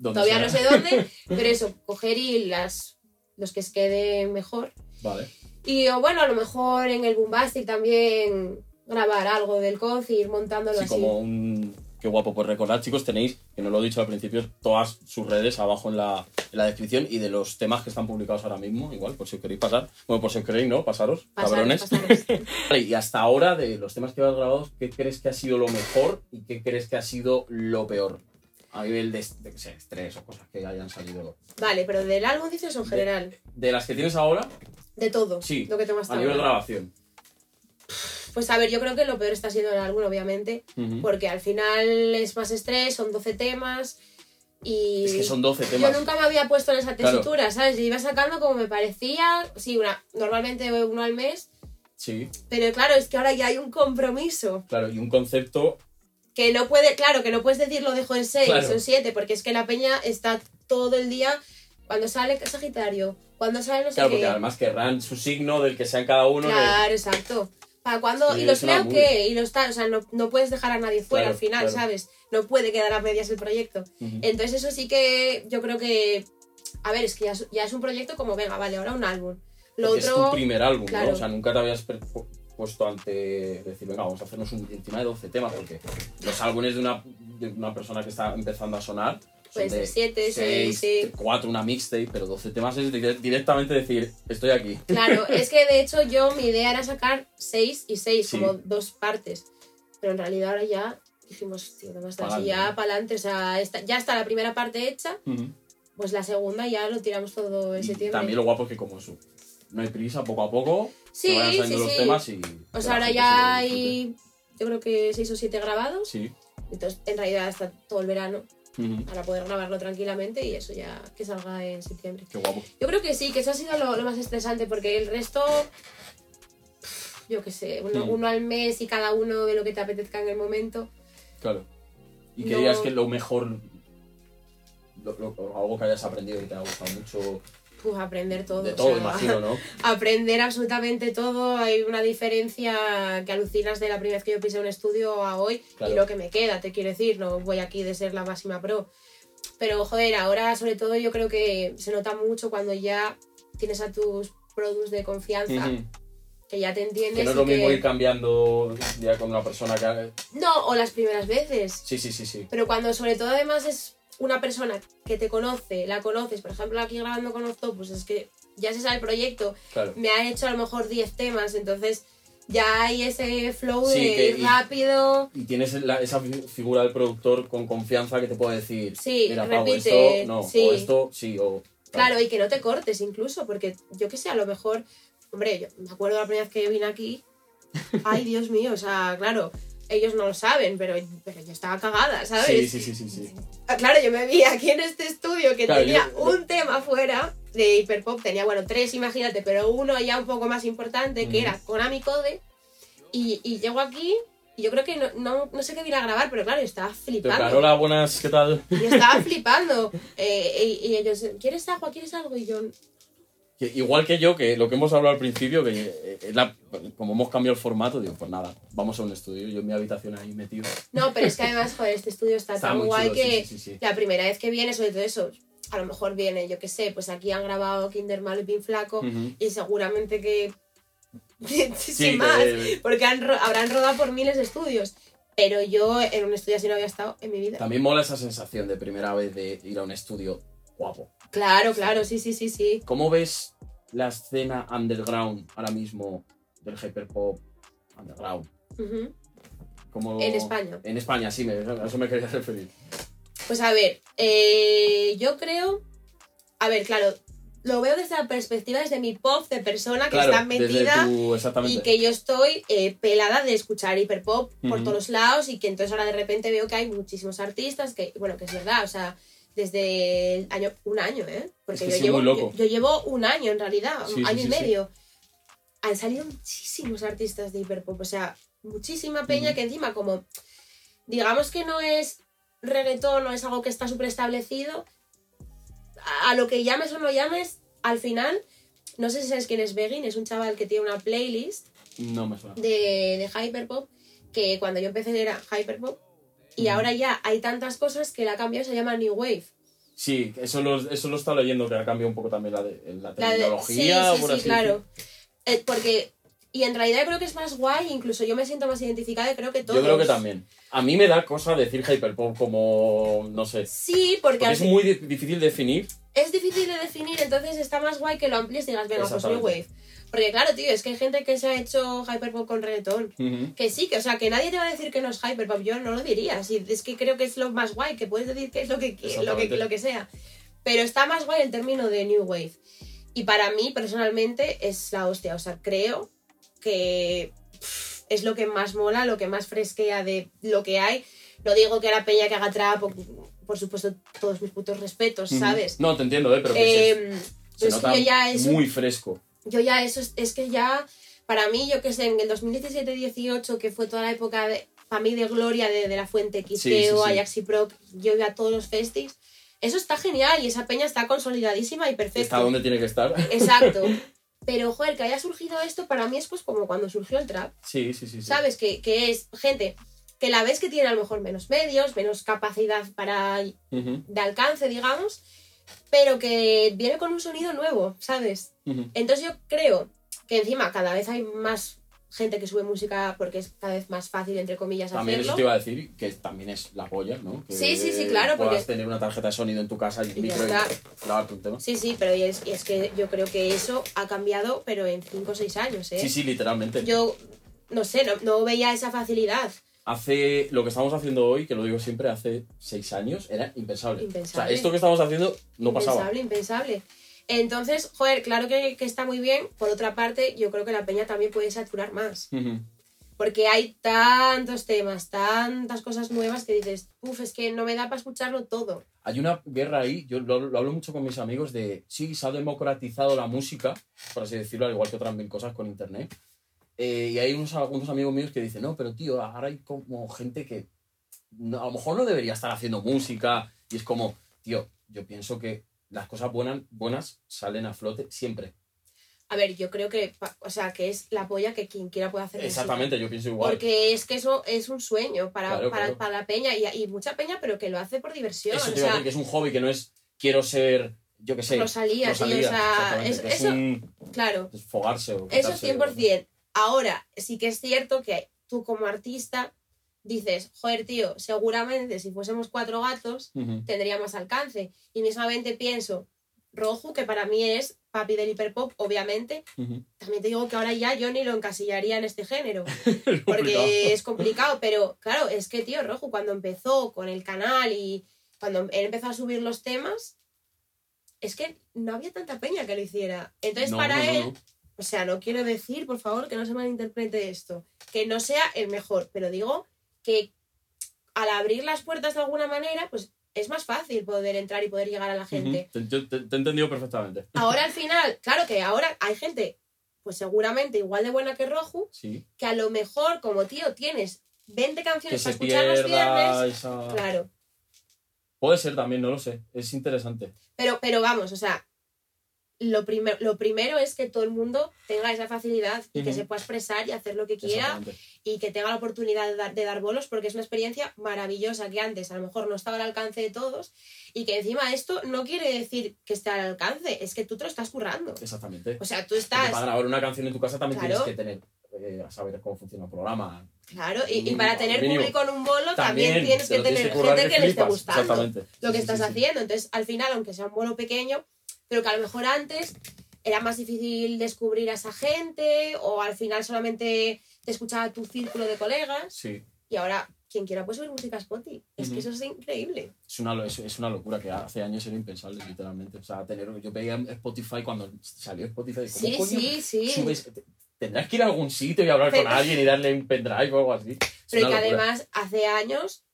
Todavía no sé dónde, pero eso, coger y las, los que os queden mejor. Vale. Y o bueno, a lo mejor en el Bombastic también, grabar algo del COD y ir montándolo Así así. como un... Qué guapo. Pues recordad, chicos, tenéis, que no lo he dicho al principio, todas sus redes abajo en la, en la descripción y de los temas que están publicados ahora mismo, igual, por si os queréis pasar. Bueno, por si os queréis, ¿no? Pasaros, Pasaros, cabrones. pasaros. Y hasta ahora, de los temas que has grabado, ¿qué crees que ha sido lo mejor y qué crees que ha sido lo peor? A nivel de, de estrés o cosas que hayan salido. Vale, pero del álbum dices en De- general. De las que tienes ahora, De todo. Sí, Lo que tengo hasta a nivel ahora. grabación. Pues a ver, yo creo que lo peor está siendo el álbum, obviamente. Ujú. Porque al final es más estrés, son 12 temas. Y. Es que son 12 Yo temas. nunca me había puesto en esa Claro. tesitura, ¿sabes? Yo iba sacando como me parecía. Sí, una, normalmente uno al mes. Sí, Pero claro, es que ahora ya hay un compromiso. claro, y un concepto. Que no puede, claro, que no puedes decir lo dejo en 6 Claro. en 7, porque es que la peña está todo el día. Cuando sale Sagitario, cuando sale no sé Claro, qué. porque además querrán su signo del que sean cada uno. Claro, exacto. ¿Para cuándo? Sí, ¿Y los movie. qué? ¿Y los tal? O sea, no, no puedes dejar a nadie fuera Claro, al final, claro. ¿sabes? No puede quedar a medias el proyecto. Ujú. Entonces eso sí que yo creo que... A ver, es que ya es, ya es un proyecto como, venga, vale, ahora un álbum. Lo Porque otro... es tu primer álbum, claro. ¿no? O sea, nunca te habías puesto ante decir, venga, vamos a hacernos un, encima de 12 temas, porque los álbumes de una, de una persona que está empezando a sonar son Pues de de siete, seis, 6, sí. 4, una mixtape, pero 12 temas es dire- directamente decir, estoy aquí. Claro, es que de hecho yo mi idea era sacar seis y seis, Sí. como dos partes. Pero en realidad ahora ya dijimos, tío, ¿qué más da? Si Pa'lante, ya ¿no? para adelante, o sea, ya está la primera parte hecha, pues la segunda ya lo tiramos todo en septiembre. también lo guapo es que como eso, no hay prisa, poco a poco, Sí, se vayan saliendo sí, los sí. temas y... O sea, ahora ya hay, yo creo que seis o siete grabados. disfrute. Entonces, en realidad está todo el verano Para poder grabarlo tranquilamente y eso ya que salga en septiembre. qué guapo. Yo creo que sí, que eso ha sido lo, lo más estresante porque el resto, yo qué sé, uno, Mm. uno al mes y cada uno de lo que te apetezca en el momento. Claro. ¿Y qué No- dirías que lo mejor, lo- lo- algo que hayas aprendido y te ha gustado mucho? Pues aprender todo. de o todo, sea, imagino, ¿no? Aprender absolutamente todo. Hay una diferencia que alucinas de la primera vez que yo pisé un estudio a hoy Claro. y lo que me queda, te quiero decir. No voy aquí de ser la máxima pro. Pero, joder, ahora sobre todo yo creo que se nota mucho cuando ya tienes a tus produs de confianza, que ya te entiendes. Que no es lo mismo que- ir cambiando ya con una persona que... No, o las primeras veces. Sí, sí, sí, sí. Pero cuando sobre todo además es una persona que te conoce, la conoces, por ejemplo aquí grabando con Octopus, es que ya se sabe el proyecto, Claro. me ha hecho a lo mejor 10 temas, entonces ya hay ese flow Sí, de que- ir y- rápido. Y tienes la- esa fi- figura del productor con confianza que te puede decir, Sí, mira, Pau, repite, esto no, sí. o esto sí, o... Claro, y que no te cortes incluso, porque yo que sé, a lo mejor, hombre, yo me acuerdo la primera vez que vine aquí, ay Dios mío, o sea, claro, ellos no lo saben, pero, pero yo estaba cagada, ¿sabes? Sí, sí, sí, sí, sí. Ah, Claro, yo me vi aquí en este estudio que Claro, tenía yo- un tema fuera de hiperpop, tenía, bueno, tres, imagínate, pero uno ya un poco más importante, que Ujú. era Konami Code, y, y llego aquí y yo creo que no, no, no sé qué ir a grabar, pero claro, yo estaba flipando. Carola, buenas, ¿qué tal? Yo estaba flipando. Eh, y, y ellos, ¿quieres agua? ¿Quieres algo? Y yo, Que igual que yo, que lo que hemos hablado al principio, que eh, la- como hemos cambiado el formato, digo, pues nada, vamos a un estudio, yo en mi habitación ahí metido. no, pero es que además, joder, este estudio está, Está tan guay que sí, sí, sí. la primera vez que viene, sobre todo eso, a lo mejor viene, yo qué sé, pues aquí han grabado Kinder Malo y Pin Flaco, y seguramente que. sin más, porque han habrán rodado por miles de estudios. Pero yo en un estudio así no había estado en mi vida. También mola esa sensación de primera vez de ir a un estudio guapo. Claro, claro, sí, sí, sí, sí. ¿Cómo ves la escena underground ahora mismo del hyperpop underground? ¿Cómo- En España. En España, sí, me- a eso me quería referir. Pues a ver, eh, yo creo. A ver, claro, lo veo desde la perspectiva desde mi pop de persona que Claro, está metida tu- y que yo estoy eh, pelada de escuchar hiperpop por todos lados y que entonces ahora de repente veo que hay muchísimos artistas que, bueno, que es verdad, o sea, desde el año, un año, ¿eh? Porque Es que yo, llevo, loco. yo, yo llevo un año en realidad, Sí, un año sí, y medio. Han salido muchísimos artistas de hiperpop, o sea, muchísima peña que encima como, digamos que no es reggaetón, no es algo que está súper establecido, a, a lo que llames o no llames, al final, no sé si sabes quién es Begin, es un chaval que tiene una playlist No me suena. de, de Hyperpop, que cuando yo empecé era Hyperpop, y ahora ya hay tantas cosas que la ha cambiado, se llama New Wave. Sí, eso lo, eso lo está leyendo, que ha cambiado un poco también la, de, la La de- sí, sí, por sí, así claro. Eh, porque Y en realidad creo que es más guay, incluso yo me siento más identificada y creo que todos. Yo creo que también. A mí me da cosa decir hyperpop como, no sé. Sí, porque, Porque es muy di- difícil definir. es difícil de definir, entonces está más guay que lo amplies y digas, venga, pues New. Wave. Porque claro, tío, es que hay gente que se ha hecho hyperpop con reggaetón. Que sí, que o sea, que nadie te va a decir que no es hyperpop, yo no lo diría. Sí, es que creo que es lo más guay, que puedes decir que es lo que, lo que, lo que sea. Pero está más guay el término de New Wave. Y para mí, personalmente, es la hostia. O sea, creo que pff, es lo que más mola, lo que más fresquea de lo que hay. No digo que la peña que haga trap, por, por supuesto, todos mis putos respetos. ¿sabes? No, te entiendo, ¿eh? Pero que se, Em, se pero es nota ya eso muy fresco. Yo ya eso es, es que ya para mí yo que sé en el 2017-18 que fue toda la época de para mí de gloria de, de la fuente Sí, Quisqueo, sí, sí. Ajax y Proc yo iba a todos los festis eso está genial y esa peña está consolidadísima y perfecta Está donde tiene que estar. exacto pero joder que haya surgido esto para mí es pues como cuando surgió el trap Sí, sí, sí. sabes que, que es gente que la ves que tiene a lo mejor menos medios menos capacidad para Ujú, de alcance digamos pero que viene con un sonido nuevo sabes entonces yo creo que encima cada vez hay más gente que sube música porque es cada vez más fácil, entre comillas, También eso hacerlo. te iba a decir que también es la polla, ¿no? Que Sí, sí, sí, claro, Puedas porque- tener una tarjeta de sonido en tu casa y un Y micro está. y grabarte un tema. Sí, sí, pero es, es que yo creo que eso ha cambiado, pero en 5 o 6 años, ¿eh? Sí, sí, literalmente. Yo, no sé, no, no veía esa facilidad. Hace lo que estamos haciendo hoy, que lo digo siempre, hace seis años, era impensable. Impensable. O sea, esto que estamos haciendo no pasaba. impensable, impensable. Entonces, joder, claro que, que está muy bien. Por otra parte, yo creo que la peña también puede saturar más. Porque hay tantos temas, tantas cosas nuevas que dices, uff, es que no me da para escucharlo todo. Hay una guerra ahí, yo lo, lo hablo mucho con mis amigos de, sí, se ha democratizado la música, por así decirlo, al igual que otras mil cosas con internet. Eh, y hay unos, algunos amigos míos que dicen, no, pero tío, ahora hay como gente que no- a lo mejor no debería estar haciendo música. Y es como, tío, yo pienso que las cosas buenas, buenas salen a flote siempre. A ver, yo creo que, o sea, que es la polla que quien quiera puede hacer música. Exactamente, yo pienso igual. Porque es que eso es un sueño para, Claro, para, claro. para la peña y, y mucha peña, pero que lo hace por diversión. Eso o a sea, decir que es un hobby que no es quiero ser, yo qué sé, Rosalía, o Rosalía, sea, es- que es eso- un claro, desfogarse o eso es quitarse- 100%. Ahora, sí que es cierto que tú como artista dices, joder, tío, seguramente si fuésemos cuatro gatos Ujú. tendría más alcance. Y mismamente pienso, Rojo, que para mí es papi del hiperpop, obviamente, también te digo que ahora ya yo ni lo encasillaría en este género. Es complicado. porque es complicado, pero claro, es que, tío, Rojo, cuando empezó con el canal y cuando él empezó a subir los temas, es que no había tanta peña que lo hiciera. Entonces, No, para no, él, no. O sea, no quiero decir, por favor, que no se malinterprete esto, que no sea el mejor, pero digo que al abrir las puertas de alguna manera, pues es más fácil poder entrar y poder llegar a la gente. Ujú. Te, te- te he entendido perfectamente. Ahora al final, claro que ahora hay gente, pues seguramente igual de buena que Rojo, Sí. que a lo mejor, como tío, tienes 20 Que canciones para se escuchar los viernes. esa... Claro. Puede ser también, no lo sé. Es interesante. Pero, pero vamos, o sea, lo, primer- lo primero es que todo el mundo tenga esa facilidad y que se pueda expresar y hacer lo que quiera y que tenga la oportunidad de dar, de dar bolos porque es una experiencia maravillosa que antes a lo mejor no estaba al alcance de todos y que encima esto no quiere decir que esté al alcance, es que tú te lo estás currando. Exactamente. O sea, tú Porque estás... para grabar una canción en tu casa también Claro. tienes que tener, eh, a saber cómo funciona el programa. Claro, y, y para tener mínimo. público en un bolo también, tienes que tener gente que le esté gustando. Lo que sí, estás sí, haciendo. Entonces, al final, aunque sea un vuelo pequeño, pero que a lo mejor antes era más difícil descubrir a esa gente o al final solamente te escuchaba tu círculo de colegas Sí. y ahora quien quiera puede subir música a Spotify. Es que eso es increíble. Es una, es, es una locura que hace años era impensable, literalmente. O sea, tener, yo veía Spotify cuando salió Spotify. ¿cómo Sí, coño sí, sí. subes? Tendrás que ir a algún sitio y hablar Pero- con alguien y darle un pendrive o algo así. Es Pero que locura. además hace años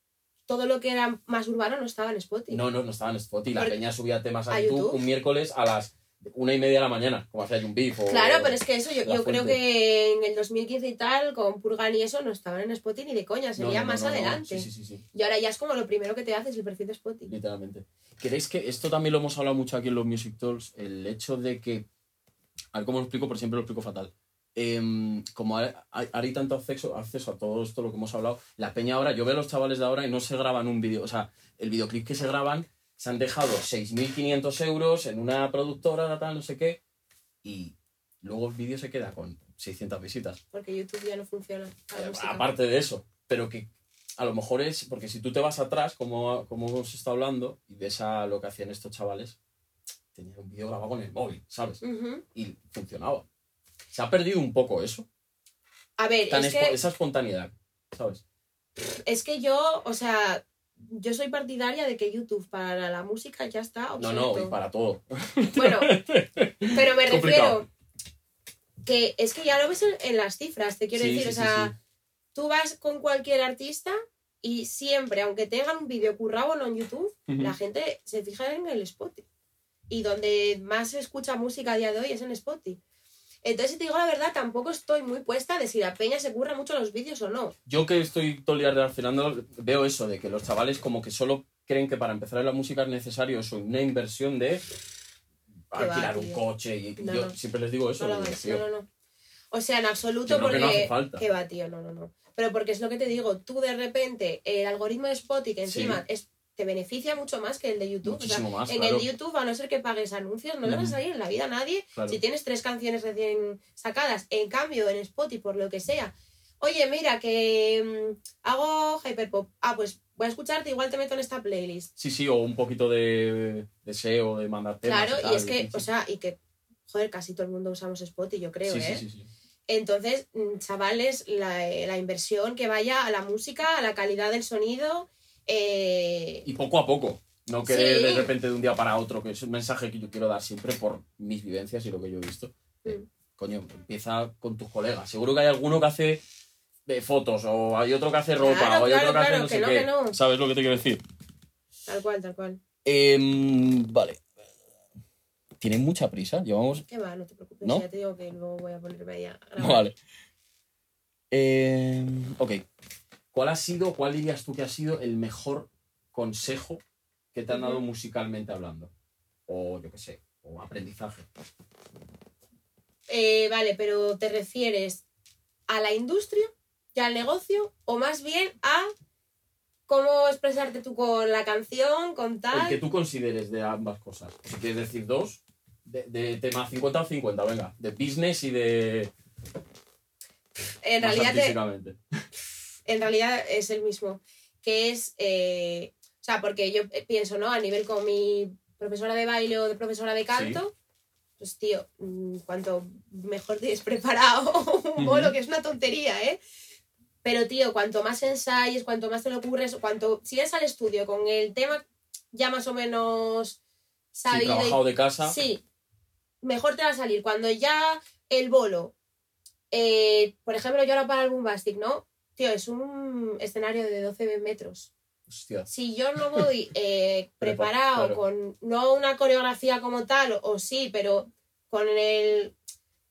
todo lo que era más urbano no estaba en Spotify. No, no, no estaba en Spotify. La Por- peña subía temas a, a YouTube, YouTube. un miércoles a las una y media de la mañana, como hacía. O, Claro, pero es que eso yo, yo creo que en el 2015 y tal, con Purgan y eso, no estaban en Spotify ni de coña, sería no, no, más no, adelante. Sí, sí, sí, Y ahora ya es como lo primero que te haces el perfil de Spotify. literalmente. ¿Queréis que esto también lo hemos hablado mucho aquí en los Music Talks? El hecho de que. A ver cómo lo explico, pero siempre lo explico fatal. Em, como hay, hay- tanto acceso, acceso a todo esto lo que hemos hablado, la peña ahora, yo veo a los chavales de ahora y no se graban un vídeo. O sea, el videoclip que se graban se han dejado 6.500 euros en una productora, tal, no sé qué, y luego el vídeo se queda con 600 visitas. Porque YouTube ya no funciona. Eh, aparte de eso, pero que a lo mejor es, porque si tú te vas atrás, como, como hemos estado hablando, y ves a lo que hacían estos chavales, tenían un vídeo grabado con el móvil, ¿sabes? Y funcionaba. Se ha perdido un poco eso, A ver, tan es espo- que, esa espontaneidad, ¿sabes? es que yo, o sea, yo soy partidaria de que YouTube para la música ya está No, obsoleto. no, y para todo. Bueno, pero me refiero que es que ya lo ves en, en las cifras, te quiero Sí, decir, sí, o sea, sí. tú vas con cualquier artista y siempre, aunque tengan un vídeo currado no en YouTube, la gente se fija en el Spotify. Y donde más se escucha música a día de hoy es en Spotify. Entonces, si te digo la verdad, tampoco estoy muy puesta de si la peña se curra mucho los vídeos o no. Yo que estoy todo el día relacionando, veo eso, de que los chavales como que solo creen que para empezar en la música es necesario eso, una inversión de va, alquilar un coche. Y No, yo no. siempre les digo eso. No tío, no, no, no. O sea, en absoluto Yo que porque... no hace falta. Que va, tío, no, no, no. Pero porque es lo que te digo, tú de repente, el algoritmo de Spotify, que Sí. encima es, te beneficia mucho más que el de YouTube. O sea, Muchísimo más, en claro. el YouTube, a no ser que pagues anuncios, no le vas a salir en la vida a nadie Claro. si tienes tres canciones recién sacadas. En cambio, en Spotify, por lo que sea, oye, mira, que mm, hago hyperpop. Ah, pues voy a escucharte, igual te meto en esta playlist. Sí, sí, o un poquito de deseo de mandar temas. claro, tal, y es que, o sea, y que, joder, casi todo el mundo usamos Spotify, yo creo, sí, ¿eh? sí, sí, sí. Entonces, mm, chavales, la, eh, la inversión que vaya a la música, a la calidad del sonido. Eh, Y poco a poco. No querer Sí. de repente de un día para otro, que es un mensaje que yo quiero dar siempre por mis vivencias y lo que yo he visto. Eh, Mm. coño, empieza con tus colegas. Seguro que hay alguno que hace de fotos, o hay otro que hace ropa, Claro, o hay claro, otro que hace no que sé no, qué. no. ¿Sabes lo que te quiero decir? tal cual, tal cual. Em, vale. ¿Tienen mucha prisa? Llevamos. ¿Qué va? No te preocupes, ¿No? ya te digo que luego voy a ponerme ahí a grabar. Vale. Em, ok. ¿Cuál ha sido, cuál dirías tú que ha sido el mejor consejo que te han dado musicalmente hablando? O yo qué sé, o aprendizaje. Eh, vale, pero ¿te refieres a la industria y al negocio? ¿O más bien a cómo expresarte tú con la canción, con El tal? que tú consideres de ambas cosas. Si quieres decir dos, de, de tema 50 o 50, venga. De business y de. En más realidad, te-. en realidad es el mismo. Que es, eh, o sea, porque yo pienso, ¿no? A nivel con mi profesora de baile o de profesora de canto, pues tío, mm, cuanto mejor tienes preparado un bolo, que es una tontería, ¿eh? Pero tío, cuanto más ensayes, cuanto más te lo ocurres, cuanto, si eres al estudio con el tema ya más o menos Sí, sabido y- trabajado de casa. Sí, mejor te va a salir. Cuando ya el bolo, eh, por ejemplo, yo ahora para el Bombastic, ¿no? Tío, es un escenario de 12 metros. Hostia. Si yo no voy eh, Prepa- preparado claro. con, no una coreografía como tal, o sí, pero con el...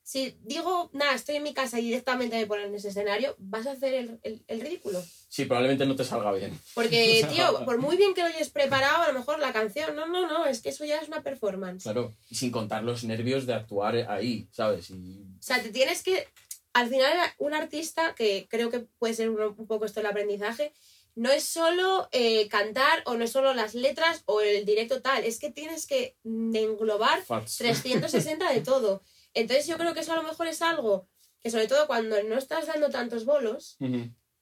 Si digo, nada, estoy en mi casa y directamente me ponen en ese escenario, vas a hacer el, el- el ridículo. Sí, probablemente no te salga bien. Porque, tío, por muy bien que lo hayas preparado, a lo mejor la canción, no, no, no, es que eso ya es una performance. Claro. Y sin contar los nervios de actuar ahí, ¿sabes? Y O sea, te tienes que. Al final, un artista, que creo que puede ser un, un poco esto el aprendizaje, no es solo eh, cantar o no es solo las letras o el directo tal, es que tienes que englobar Fats. 360 de todo. Entonces, yo creo que eso a lo mejor es algo que, sobre todo cuando no estás dando tantos bolos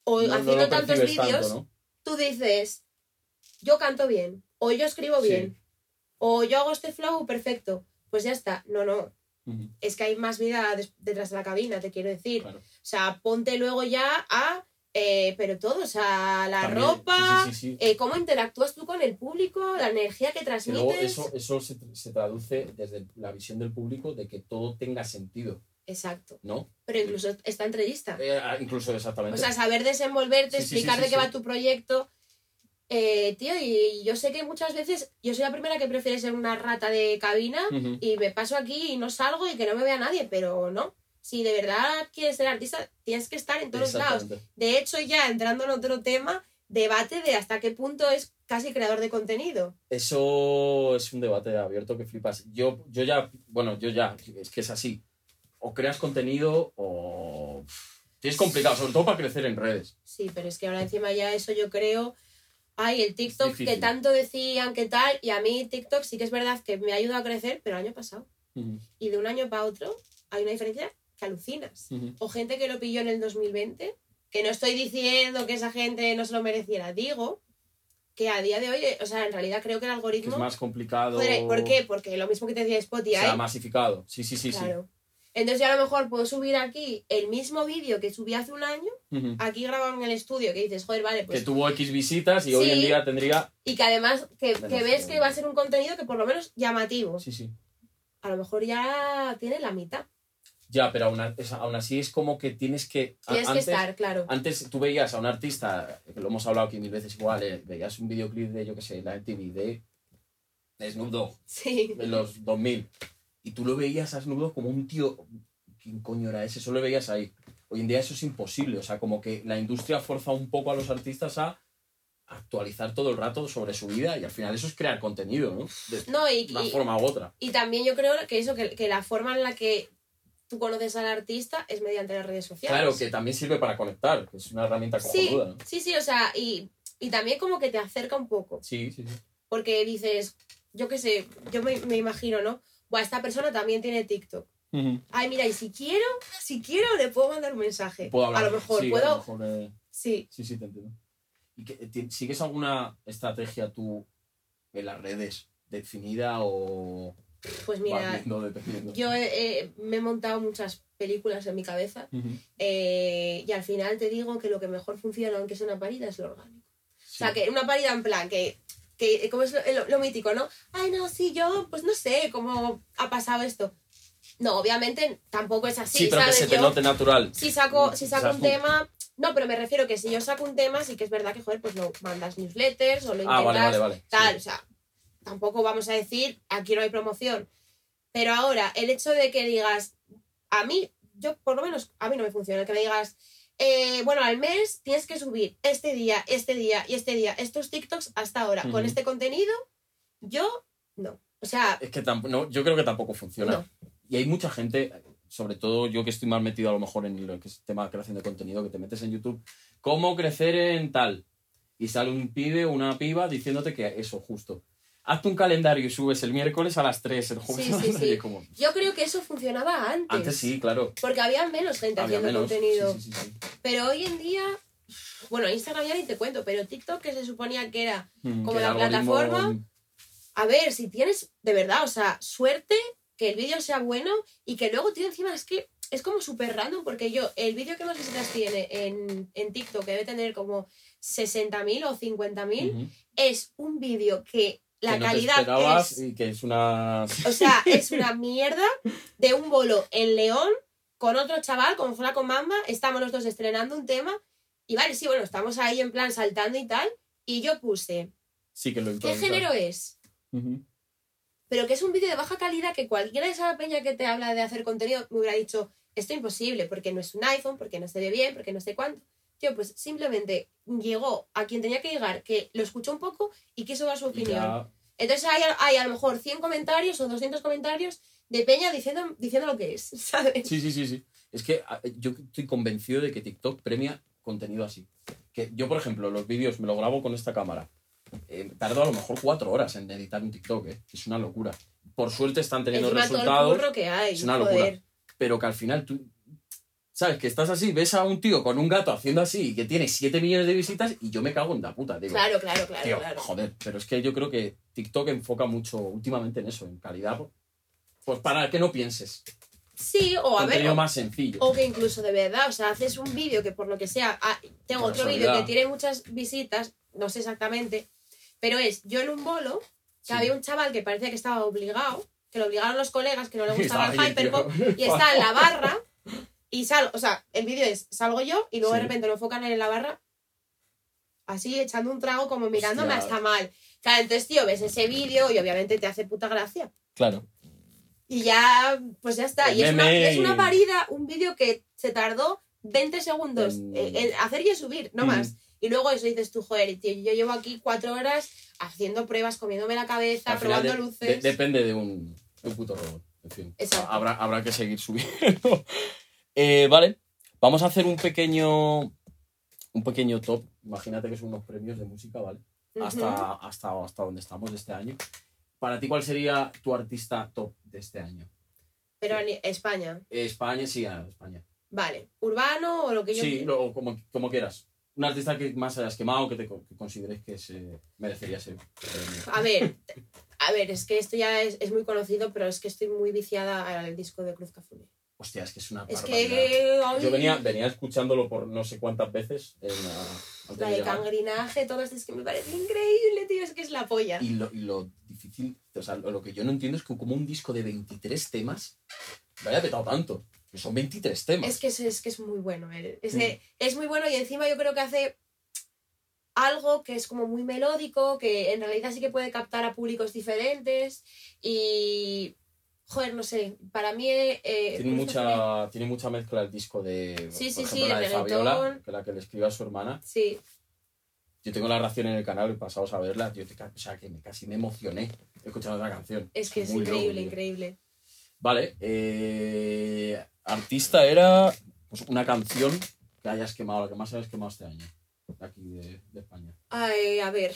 o No- haciendo tantos tanto, vídeos, ¿no? tú dices, yo canto bien, o yo escribo Sí. bien, o yo hago este flow perfecto. Pues ya está. No, no, Es que hay más vida detrás de la cabina, te quiero decir. Claro. O sea, ponte luego ya a. eh, pero todo, o sea, la También, ropa, sí, sí, sí, sí. eh, cómo interactúas tú con el público, la energía que transmites. luego eso, eso se, se traduce desde la visión del público de que todo tenga sentido, Exacto. ¿no? Pero incluso esta entrevista. Eh, ah, incluso exactamente. O sea, saber desenvolverte, explicar de qué va tu proyecto. Eh, tío, y yo sé que muchas veces yo soy la primera que prefiere ser una rata de cabina y me paso aquí y no salgo y que no me vea nadie, pero no. Si de verdad quieres ser artista, tienes que estar en todos lados. De hecho, ya entrando en otro tema, debate de hasta qué punto es casi creador de contenido. Eso es un debate abierto que flipas. Yo, yo ya, bueno, yo ya, es que es así. O creas contenido o... Es complicado, sobre todo para crecer en redes. Sí, pero es que ahora encima ya eso yo creo. Ay, el TikTok que tanto decían que tal, y a mí TikTok sí que es verdad que me ha ayudado a crecer, pero el año pasado. Ujú. Y de un año para otro hay una diferencia que alucinas. Ujú. O gente que lo pilló en el 2020, que no estoy diciendo que esa gente no se lo mereciera, digo que a día de hoy, o sea, en realidad creo que el Que algoritmo... es más complicado. Joder, ¿Por qué? Porque lo mismo que te decía Spotify. Se ha masificado. Sí, sí, sí, claro. Entonces yo a lo mejor puedo subir aquí el mismo vídeo que subí hace un año, aquí grabado en el estudio, que dices, joder, vale, pues... que tuvo X visitas y hoy en día tendría. Y que además que, ves que- va a ser un contenido que por lo menos llamativo. Sí, sí. A lo mejor ya tiene la mitad. Ya, pero aún, aún así es como que tienes que. Tienes antes, que estar, claro. Antes tú veías a un artista, que lo hemos hablado aquí mil veces igual, eh, veías un videoclip de, yo qué sé, la MTV de, de Snoop Dogg, Sí. de los 2000, y tú lo veías a Snoop Dogg como un tío. ¿Quién coño era ese? Solo lo veías ahí. Hoy en día eso es imposible, o sea, como que la industria forza un poco a los artistas a actualizar todo el rato sobre su vida y al final eso es crear contenido, ¿no? De No, y, una y- forma u otra. y también yo creo que eso, que, que la forma en la que tú conoces al artista es mediante las redes sociales. Claro, que también sirve para conectar, que es una herramienta Sí, cojonuda, ¿no? sí, sí, o sea, y, y también como que te acerca un poco. Sí, sí, sí. Porque dices, yo qué sé, yo me, me imagino, ¿no? Buah, esta persona también tiene TikTok. Ay, mira, y si quiero, si quiero, le puedo mandar un mensaje. Puedo hablar. A lo mejor, sí, puedo. a lo mejor, eh, Sí. Sí, sí, te entiendo. ¿Y que, sigues alguna estrategia tú en las redes definida o Pues mira, yo me he montado muchas películas en mi cabeza eh, y al final te digo que lo que mejor funciona, aunque sea una parida, es lo orgánico. O sea, que una parida en plan que, que como es lo, lo- lo mítico, ¿no? Ay, no, sí, yo, pues no sé cómo ha pasado esto. No, obviamente tampoco es así, Sí, pero que ¿sabes? se te Yo- note natural. si saco, si O saco sea, un tema. No, pero me refiero que si yo saco un tema, sí que es verdad que, joder, pues lo mandas newsletters o lo intentas Ah, vale, vale, vale. tal. Sí. O sea, tampoco vamos a decir aquí no hay promoción. Pero ahora, el hecho de que digas, a mí, yo por lo menos, a mí no me funciona, que me digas, eh, bueno, al mes tienes que subir este día, este día y este día estos TikToks hasta ahora. Con este contenido, yo no. O sea, Es que tampoco, no, yo creo que tampoco funciona. no. Y hay mucha gente, sobre todo yo que estoy más metido a lo mejor en lo que es tema de creación de contenido, que te metes en YouTube, cómo crecer en tal. Y sale un pibe o una piba diciéndote que eso, justo. Hazte un calendario y subes el miércoles a las 3, el jueves Sí, a las sí, 9, sí. y como- Yo creo que eso funcionaba antes. Antes sí, claro. Porque había menos gente Había haciendo menos. contenido. Pero hoy en día, bueno, Instagram ya ni te cuento, pero TikTok que se suponía que era, Mm, Como que la algoritmo- plataforma, a ver, si tienes de verdad, o sea, suerte, que el vídeo sea bueno y que luego, tío, encima es que es como súper random, porque yo, el vídeo que más visitas tiene en, en TikTok, que debe tener como 60.000 o 50.000, Ujú. es un vídeo que la que no te calidad esperabas es... y que es una... O sea, es una mierda de un bolo en León con otro chaval, como con Mamba. Estamos los dos estrenando un tema. Y vale, sí, bueno, estamos ahí en plan saltando y tal. Y yo puse, Sí que lo ¿qué género es? Pero que es un vídeo de baja calidad que cualquiera de esa peña que te habla de hacer contenido me hubiera dicho, esto es imposible, porque no es un iPhone, porque no se ve bien, porque no sé cuánto. Tío, pues simplemente llegó a quien tenía que llegar, que lo escuchó un poco y quiso dar su opinión. Entonces hay, hay a lo mejor 100 comentarios o 200 comentarios de Peña diciendo, diciendo lo que es, ¿sabes? Sí, sí, sí, sí. Es que yo estoy convencido de que TikTok premia contenido así. Que yo, por ejemplo, los vídeos me lo grabo con esta cámara. Eh, tardo a lo mejor cuatro horas en editar un TikTok, ¿eh? Es una locura. Por suerte están teniendo Encima todo el resultados, que hay. es una joder. locura. pero que al final tú... ¿Sabes? Que estás así, ves a un tío con un gato haciendo así y que tiene 7 millones de visitas y yo me cago en la puta, digo. Claro, claro, claro, Tío, claro. joder, pero es que yo creo que TikTok enfoca mucho últimamente en eso, en calidad. Pues para que no pienses. Sí, o a ver, o, más sencillo. o que incluso de verdad, o sea, haces un vídeo que por lo que sea, ah, tengo otro vídeo que tiene muchas visitas, no sé exactamente, pero es yo en un bolo, que Sí. había un chaval que parecía que estaba obligado, que lo obligaron los colegas, que no le gustaba el hyperpop, y está en la barra, y salgo, o sea, el vídeo es, salgo yo, y luego de Sí. repente lo enfocan en la barra, así echando un trago, como mirándome Hostia. hasta mal. Claro, entonces, tío, ves ese vídeo y obviamente te hace puta gracia. Claro. Y ya, pues ya está. El Y es, una, es una parida, un vídeo que se tardó 20 segundos en, en hacer y subir, no Mm. más. Y luego eso dices tú, joder, tío, yo llevo aquí cuatro horas haciendo pruebas, comiéndome la cabeza, Al probando de- luces. de- depende de un, de un puto robot. En fin. Exacto. Habrá, habrá que seguir subiendo. Eh, vale. Vamos a hacer un pequeño. Un pequeño top. Imagínate que son unos premios de música, ¿vale? Hasta, hasta, hasta donde estamos de este año. Para ti, ¿cuál sería tu artista top de este año? Pero en España. España, sí, España. Vale. ¿Urbano o lo que yo Sí, lo- como, como quieras. Un artista que más hayas quemado, que, te, que consideres que se merecería ser. A ver, a ver, es que esto ya es, es muy conocido, pero es que estoy muy viciada al disco de Cruz Cafune. Hostia, es que es una Es barbaridad. que. ay, Yo venía, venía escuchándolo por no sé cuántas veces en la- antes La de cangrinaje, todo esto es que me parece increíble, tío, es que es la polla. Y lo, y lo difícil, o sea, lo, lo que yo no entiendo es que como un disco de 23 temas vaya petado tanto. Que son 23 temas. Es que es, es que es muy bueno. eh. Es, Mm. es muy bueno y encima yo creo que hace algo que es como muy melódico, que en realidad sí que puede captar a públicos diferentes y... Joder, no sé, para mí... eh, tiene, Cruz Cafune- mucha, tiene mucha mezcla el disco de, Sí, por sí, ejemplo, sí, la de Fabiola, que la que le escribe a su hermana. Sí, Yo tengo la reacción en el canal y pasados a verla, te ca- o sea, que me, casi me emocioné escuchando la canción. es que es increíble, increíble. Vale, eh, artista era pues, una canción que hayas quemado, la que más hayas quemado este año, de aquí de, de España. Ay, a ver.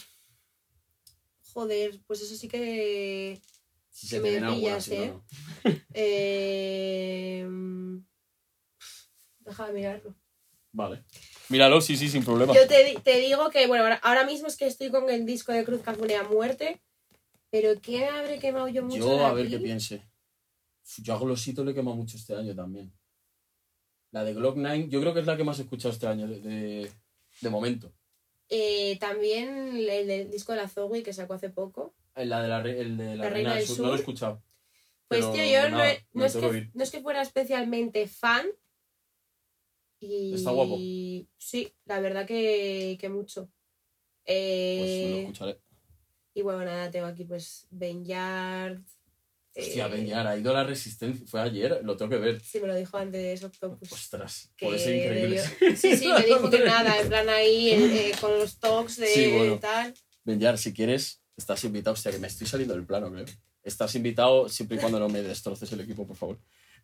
Joder, pues eso sí que... Si se me alguna, pillas, si no, ¿eh? no. Eh... Deja de mirarlo. Vale. Míralo, sí, sí, sin problema. Yo te, te digo que, bueno, ahora, ahora mismo es que estoy con el disco de Cruz Cafune a muerte, pero ¿qué habré quemado yo mucho Yo, a ver aquí? qué piense. Yo a Glosito le he quemado mucho este año también. La de Glock 9, yo creo que es la que más he escuchado este año, de, de, de momento. Eh, también el del disco de la Zoe que sacó hace poco. Eh, La de la, el de la, Reina del Sur, no lo he escuchado. Pues tío, yo no, nada, es que, no es que fuera especialmente fan. Y... Está guapo. Sí, la verdad que, que mucho. Pues Eh, me lo escucharé. y bueno, nada, tengo aquí pues Ben Yard. Hostia, eh, Ben ha ido a la Resistencia. Fue ayer, lo tengo que ver. Sí, me lo dijo antes Octopus. Ostras, puede ser increíble. debió- Sí, sí, me dijo que nada, en plan ahí eh, eh, con los talks de Sí, bueno. tal. Benyar, si quieres, estás invitado. Hostia, que me estoy saliendo del plano, creo. Estás invitado siempre y cuando no me destroces el equipo, por favor.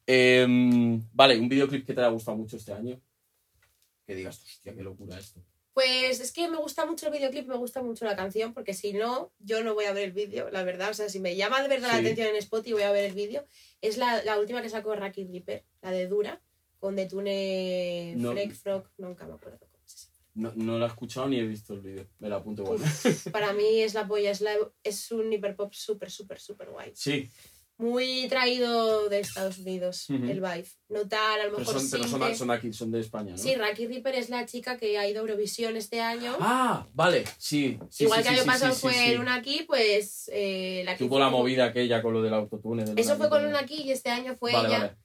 Em, vale, un videoclip que te haya gustado mucho este año. Que digas, hostia, qué locura esto. Pues es que me gusta mucho el videoclip, me gusta mucho la canción, porque si no, yo no voy a ver el vídeo, la verdad. O sea, si me llama de verdad la atención en Spotify, voy a ver el vídeo. Es la, la última que sacó Raki Ripper, la de Dura, con Detune No. Freak Frog, nunca me acuerdo. No, no lo he escuchado ni he visto el vídeo. Me la apunto igual. Uf, Para mí es la polla, es, la, es un hiperpop súper, súper, súper guay. Sí, Muy traído de Estados Unidos, el vibe. No tal, a lo pero mejor son, pero son, sinte. son aquí, son de España, ¿no? Sí, Raki Ripper es la chica que ha ido a Eurovisión este año. Ah, vale, sí. sí Igual sí, que el sí, año pasado fue una aquí, pues eh, la hizo la movida aquella con lo del autotune. del Eso fue con una aquí y este año fue Vale, ella, vale.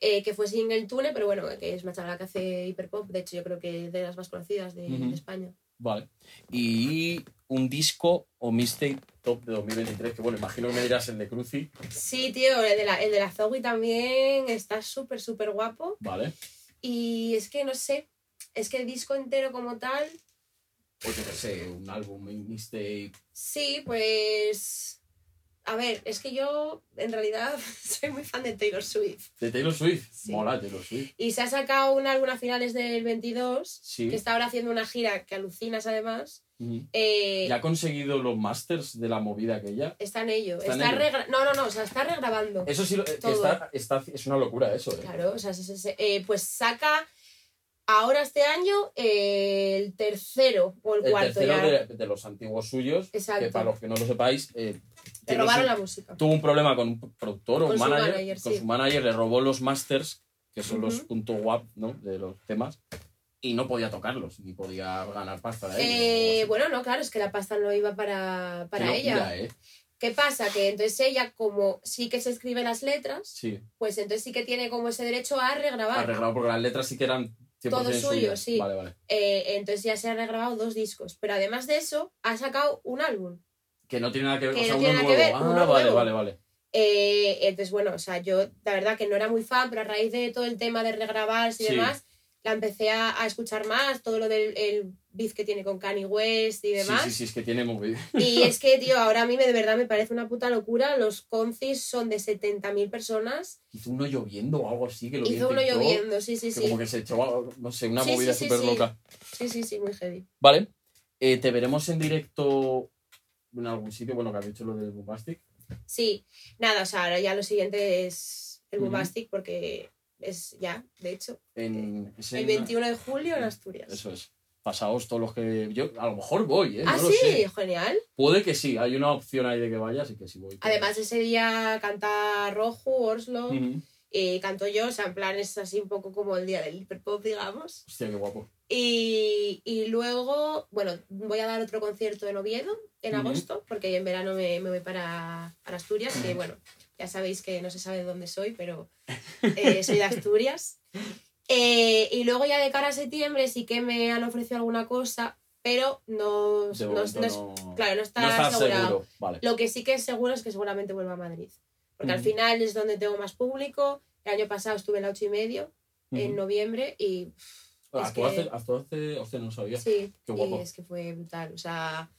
Eh, que fue Single Tune, pero bueno, que es una chavala que hace hiperpop. De hecho, yo creo que es de las más conocidas de, España. Vale. Y un disco o mixtape top de 2023, que bueno, imagino que me dirás el de Cruci. Sí, tío, el de la, el de la Zoe también está súper, súper guapo. Vale. Y es que no sé, es que el disco entero como tal, O yo qué sé, un álbum, un mixtape. sí, pues. A ver, es que yo en realidad soy muy fan de Taylor Swift. De Taylor Swift. Sí. Mola, Taylor Swift. Y se ha sacado un álbum a finales del 22, Sí. que está ahora haciendo una gira que alucinas además. Ujú. Eh, Ya ha conseguido los masters de la movida aquella. Está en ello. Está en Está ello. No, no, no, o sea, está regrabando. Eso sí, lo- eh, está, está- es una locura eso. eh. Claro, o sea, se- se- se- eh, pues saca ahora este año eh, el tercero o el, El cuarto tercero ya. de, de los antiguos suyos, Exacto. que para los que no lo sepáis, eh, Le robaron la música. tuvo un problema con un productor o un manager. manager, con sí. su manager le robó los masters, que son los Ujú. punto WAP ¿no? de los temas, y no podía tocarlos, ni podía ganar pasta de Eh, ellos. bueno, no, claro, es que la pasta no iba para, para Qué ella. locura, ¿eh? ¿Qué pasa? Que entonces ella, como sí que se escribe las letras, Sí, pues entonces sí que tiene como ese derecho a regrabar. arreglado porque las letras sí que eran 100% Todo suyo, sí. Vale, vale. Eh, entonces ya se han regrabado dos discos. Pero además de eso, ha sacado un álbum. Que no tiene nada que ver, Que o sea, no uno nada nuevo. que ver, ah, uno vale, nuevo. vale, vale. Eh, entonces, bueno, o sea, yo la verdad que no era muy fan, pero a raíz de todo el tema de regrabarse y Sí. demás, la empecé a, a escuchar más, todo lo del el beef que tiene con Kanye West y Sí, demás. sí, sí, es que tiene movida. Y es que, tío, ahora a mí me, de verdad me parece una puta locura. Los concis son de 70.000 personas. Hizo uno lloviendo o algo así, que lo Hizo uno TikTok, lloviendo, sí, sí, Que sí. como que se echó, no sé, una Sí, movida sí, sí, súper sí. loca. Sí, sí, sí, muy heavy. Vale. Eh, te veremos en directo en algún sitio, bueno, que has dicho lo del Bombastic. Sí, nada, o sea, ahora ya lo siguiente es el. Bombastic, porque es ya, de hecho, En, en- el 21 de julio en Asturias. Eso es. Pasaos todos los que. Yo a lo mejor voy, ¿eh? ah, no lo sí, sé. genial. Puede que sí, hay una opción ahí de que vayas y que sí voy. pero- Además, ese día canta Rojo, Orslo, Ujú. Y canto yo, o sea, en plan es así un poco como el día del hiperpop, digamos. Hostia, qué guapo. Y, y luego, bueno, voy a dar otro concierto en Oviedo en agosto, porque en verano me, me voy para, para Asturias, que bueno, ya sabéis que no se sabe de dónde soy, pero eh, soy de Asturias. Eh, y luego ya de cara a septiembre sí que me han ofrecido alguna cosa, pero no, es- no, claro, no está asegurado. Vale. Lo que sí que es seguro es que seguramente vuelva a Madrid, porque al Ujú. final es donde tengo más público. El año pasado estuve en la 8 y medio, en noviembre, y es que- actuaste, hostia, no sabía. Sí, Qué y guapo. es que fue brutal. O sea,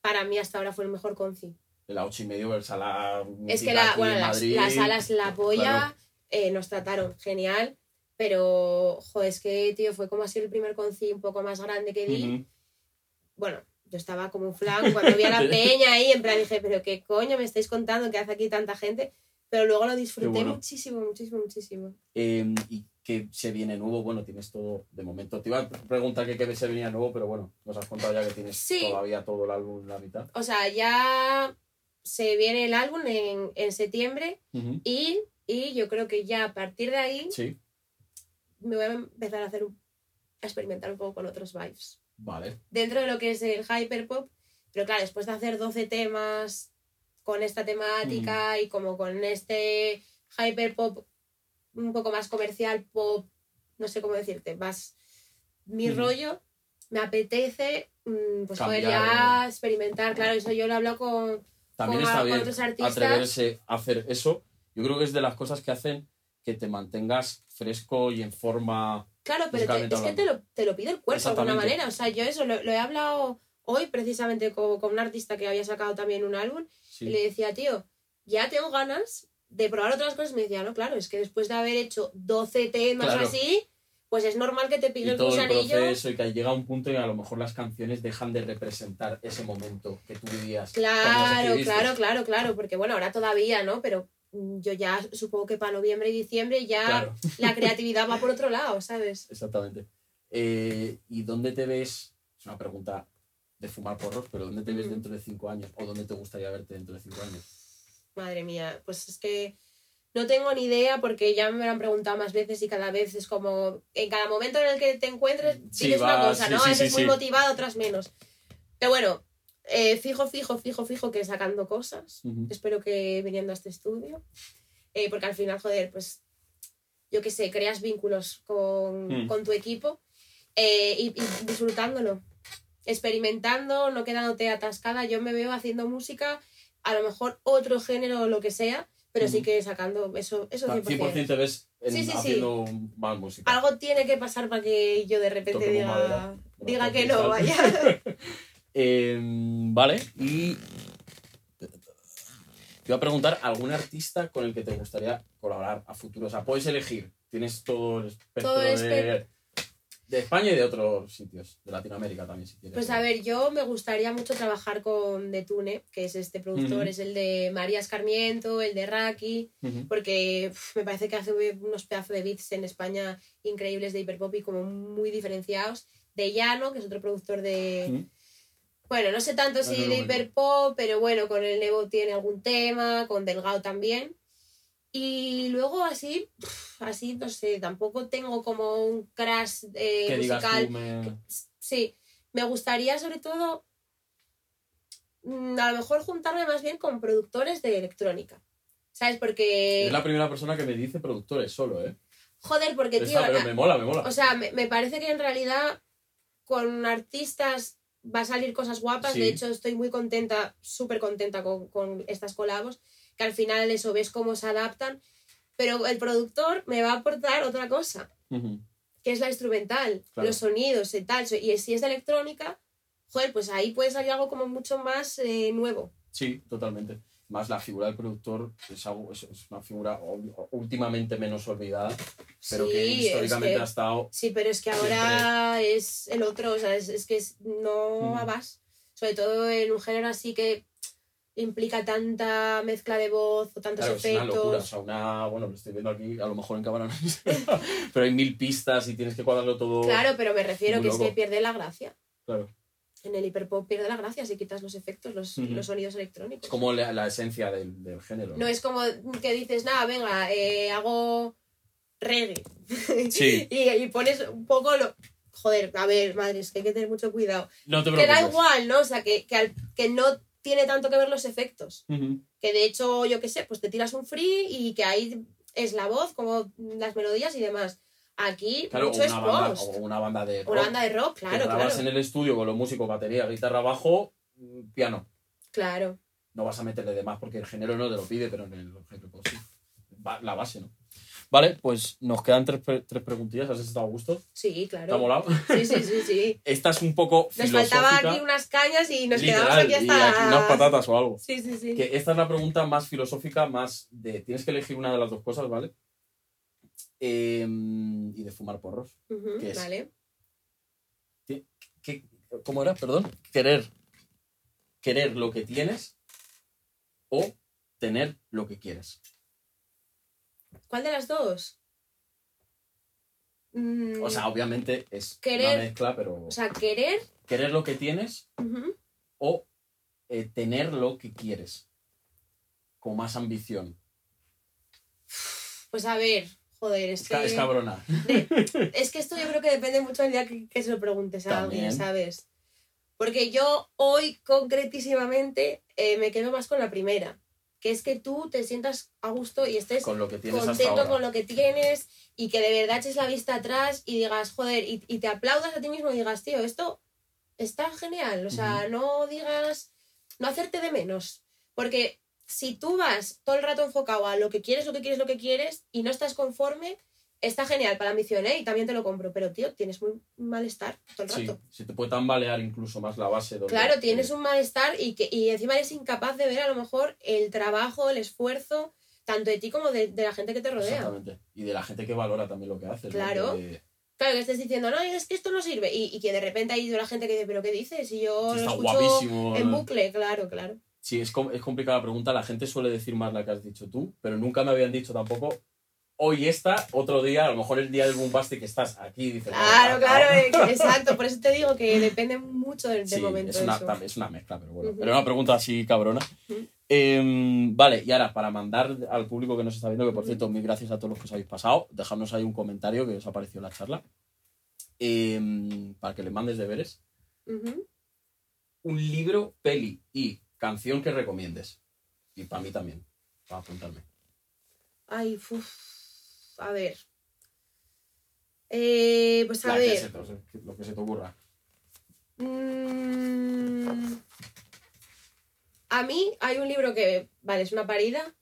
para mí hasta ahora fue el mejor conci. La ocho y medio, el sala. Es que la, bueno, en las, Madrid. las salas La Polla Claro. eh, nos trataron genial, pero, joder, es que, tío, fue como sido el primer conci un poco más grande que di. Bueno, yo estaba como un flan cuando vi a la peña ahí, en plan dije, pero qué coño me estáis contando que hace aquí tanta gente. Pero luego lo disfruté bueno. muchísimo, muchísimo, muchísimo. Eh, ¿Y qué se viene nuevo? Bueno, tienes todo de momento. Te iba a preguntar que qué se venía nuevo, pero bueno, nos has contado ya que tienes Sí. todavía todo el álbum en la mitad. O sea, ya se viene el álbum en, en septiembre y, y yo creo que ya a partir de ahí Sí, me voy a empezar a hacer un- a experimentar un poco con otros vibes. Vale. Dentro de lo que es el hyperpop, pero claro, después de hacer 12 temas con esta temática y como con este hyperpop un poco más comercial, pop, no sé cómo decirte, más mi Ujú. rollo, me apetece mm, pues poder ya experimentar, claro, eso yo lo hablo con, También con, está con bien otros artistas. atreverse a hacer eso. Yo creo que es de las cosas que hacen que te mantengas fresco y en forma. Claro, pero te- es que te lo, te lo pide el cuerpo de alguna manera. O sea, yo eso lo, lo he hablado hoy precisamente con, con un artista que había sacado también un álbum Sí. y le decía, tío, ya tengo ganas de probar otras cosas. Me decía, no, claro, es que después de haber hecho 12 temas Claro. así, pues es normal que te y pique el todo el proceso y que llega un punto y a lo mejor las canciones dejan de representar ese momento que tú vivías. Claro, claro, claro, claro, porque bueno, ahora todavía, ¿no? Pero yo ya supongo que para noviembre y diciembre ya Claro, la creatividad va por otro lado, ¿sabes? exactamente. Eh, ¿Y dónde te ves? Es una pregunta de fumar porros, pero ¿dónde te ves dentro de cinco años? ¿O dónde te gustaría verte dentro de cinco años? Madre mía, pues es que no tengo ni idea porque ya me lo han preguntado más veces y cada vez es como en cada momento en el que te encuentres Sí, va, una cosa, sí, ¿no? sí, a veces muy motivado, otras menos. Pero bueno, eh, fijo, fijo, fijo, fijo que sacando cosas. Espero que viniendo a este estudio. Eh, porque al final, joder, pues yo qué sé, creas vínculos con, Mm. con tu equipo eh, y, y disfrutándolo, experimentando, no quedándote atascada. Yo me veo haciendo música, a lo mejor otro género o lo que sea, pero sí que sacando eso, eso 100%. 100% te ves en- Sí, sí, sí. haciendo más música. Algo tiene que pasar para que yo de repente diga, madera. diga que no, vaya. Eh, vale, y te iba a preguntar algún artista con el que te gustaría colaborar a futuro. O sea, puedes elegir, tienes todo el espectro Todo el de, de España y de otros sitios, de Latinoamérica también, si quieres. Pues a ver, yo me gustaría mucho trabajar con Detune, que es este productor, es el de María Escarmiento, el de Raki, porque uf, me parece que hace unos pedazos de beats en España increíbles de hiperpop y como muy diferenciados. De Llano, que es otro productor de... Bueno, no sé tanto si de hiperpop, pero bueno, con el Nebo tiene algún tema, con Delgado también. Y luego así, así, no sé, tampoco tengo como un crash eh, que digas musical. tú, me... Sí, me gustaría sobre todo mm, a lo mejor juntarme más bien con productores de electrónica. ¿Sabes? Porque... Es la primera persona que me dice productores solo, ¿eh? Joder, porque tío... Esa, pero me mola, me mola. O sea, me, me parece que en realidad con artistas va a salir cosas guapas. Sí. De hecho, estoy muy contenta, súper contenta con, con estas colabos, que al final eso ves cómo se adaptan. Pero el productor me va a aportar otra cosa, Ujú. que es la instrumental, Claro. los sonidos y tal. Y si es de electrónica, joder, pues ahí puede salir algo como mucho más eh, nuevo. Sí, totalmente. Más la figura del productor es, algo, es, es una figura ul- últimamente menos olvidada, pero que Sí, es históricamente que- ha estado Sí, pero es que ahora es el otro, o sea, es, es que es- no Mm. va más. Sobre todo en un género así que implica tanta mezcla de voz o tantos Claro, es una locura. O efectos. sea, una. Bueno, lo estoy viendo aquí, a lo mejor en cámara no Pero hay mil pistas y tienes que cuadrarlo todo. Claro, pero me refiero que es loco. que pierde la gracia. Claro. En el hiperpop pierde la gracia si quitas los efectos, los, los sonidos electrónicos. Es como la, la esencia del, del género. No es como que dices, nada, venga, eh, hago reggae. Sí. y, y pones un poco lo. Joder, a ver, madre, es que hay que tener mucho cuidado. No te Que da igual, ¿no? O sea, que, que, al- que no tiene tanto que ver los efectos. Que de hecho, yo qué sé, pues te tiras un free y que ahí es la voz, como las melodías y demás. Aquí Claro, mucho es banda, post. o una banda de rock. Una banda de rock, que claro, grabas claro. en el estudio con los músicos, batería, guitarra, bajo, piano. Claro. No vas a meterle de más porque el género no te lo pide, pero en el objeto pues sí. La base, ¿no? Vale, pues nos quedan tres, tres preguntillas. ¿Has estado a gusto? Sí, ¿Te ha claro. molado? Sí, sí, sí, sí. Esta es un poco Nos faltaba aquí unas cañas y nos literal, quedamos aquí y hasta. aquí unas patatas o algo. Sí, sí, sí. Que esta es la pregunta más filosófica, más de... Tienes que elegir una de las dos cosas, ¿vale? Eh, y de fumar porros. ¿qué es? Vale. ¿Qué- ¿Cómo era? Perdón. Querer. Querer lo que tienes o tener lo que quieres. ¿Cuál de las dos? Mm, O sea, obviamente es Querer- una mezcla, pero o sea, querer. querer lo que tienes o eh, tener lo que quieres. Con más ambición. Pues a ver, joder, es que. es cabrona. Es que esto yo creo que depende mucho del día que, que se lo preguntes a alguien. ¿sabes? Porque yo hoy concretísimamente eh, me quedo más con la primera, que es que tú te sientas a gusto y estés Con lo que tienes contento con lo que tienes y que de verdad eches la vista atrás y digas, joder, y, y te aplaudas a ti mismo y digas, tío, esto está genial. O sea, no digas, no hacerte de menos. Porque si tú vas todo el rato enfocado a lo que quieres, lo que quieres, lo que quieres y no estás conforme, está genial para la ambición, ¿eh? Y también te lo compro. Pero, tío, tienes muy malestar todo el Sí, rato. se te puede tambalear incluso más la base. donde- Claro, tienes un malestar y, que, y encima eres incapaz de ver a lo mejor el trabajo, el esfuerzo, tanto de ti como de, de la gente que te rodea. Exactamente. Y de la gente que valora también lo que haces. Claro. Claro, que estés diciendo, no, es que esto no sirve. Y, y que de repente hay la gente que dice, ¿pero qué dices? Y yo Sí, lo está escucho guapísimo. en bucle, claro, claro. Sí, es, com- es complicada la pregunta. La gente suele decir más la que has dicho tú, pero nunca me habían dicho tampoco. Hoy esta, otro día, a lo mejor el día del bombastic que estás aquí dices. Claro, "Bueno, claro, exacto. Por eso te digo que depende mucho del, Sí, momento. es una, eso. es una mezcla, pero bueno. Ujú. Pero una pregunta así cabrona. Em, vale, y ahora, para mandar al público que nos está viendo, que por cierto, mil gracias a todos los que os habéis pasado, dejadnos ahí un comentario que os ha parecido la charla. Em, para que le mandes deberes. Un libro, peli y canción que recomiendes. Y para mí también, para apuntarme. Ay, uf, a ver. Eh, pues a La que ver. lo que se te ocurra. Mm, a mí hay un libro que, vale, es una parida.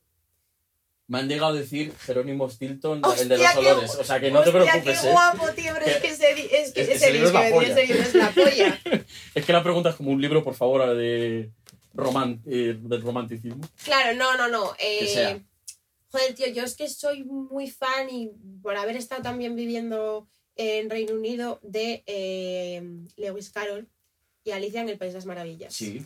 Me han llegado a decir Jerónimo Stilton, Hostia, el de los olores. O sea que no te preocupes, qué ¿eh? guapo, tío, pero es Que- ese, es que es- ese ese libro es la polla. Es que la pregunta es como un libro, por favor, de, eh, del romanticismo. Claro, no, no, no. eh, Que sea. Joder, tío, yo es que soy muy fan y por haber estado también viviendo en Reino Unido de eh, Lewis Carroll y Alicia en el País de las Maravillas. Sí.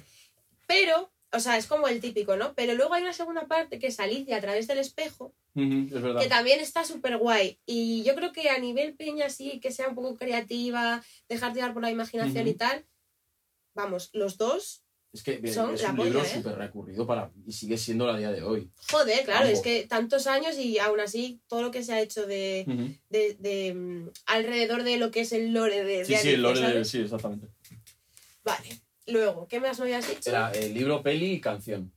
Pero, o sea, es como el típico, ¿no? Pero luego hay una segunda parte que es Alicia a través del espejo, Ujú, es verdad. que también está súper guay. Y yo creo que a nivel peña sí, que sea un poco creativa, dejar llevar por la imaginación y tal. Vamos, los dos, Es que Son es la un polla, libro ¿eh? súper recurrido para y sigue siendo a día de hoy. joder, claro, es que tantos años y aún así todo lo que se ha hecho de, Ujú. de, de, mm, alrededor de lo que es el lore de, de Sí, sí, Alicia, el lore de- sí, exactamente. Vale, luego, ¿qué más me habías dicho? Era eh, libro, peli y canción.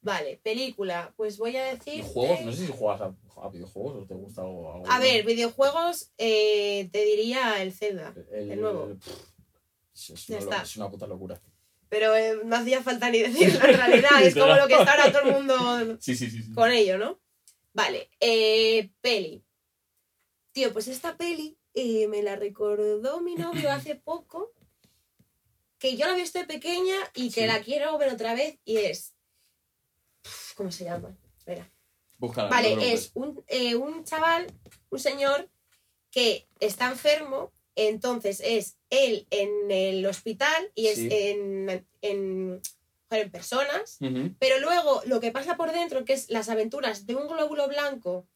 Vale, película, pues voy a Y decir... juegos, no sé si juegas a, a videojuegos o te gusta algo. algo A ver, videojuegos, eh, te diría el Zelda, el nuevo. pff, es, Ya una, lo- está. es una puta locura. Pero eh, no hacía falta ni decirlo en realidad, es como lo que está ahora todo el mundo Sí, sí, sí. sí. con ello, ¿no? Vale, eh, peli. Tío, pues esta peli eh, me la recordó mi novio hace poco, que yo la vi de pequeña y que la quiero ver otra vez y es... ¿Cómo se llama? Espera. Búscala. Vale, es un, eh, un chaval, un señor que está enfermo, entonces es él en el hospital y es Sí. en, en... fueron personas, pero luego lo que pasa por dentro, que es las aventuras de un glóbulo blanco,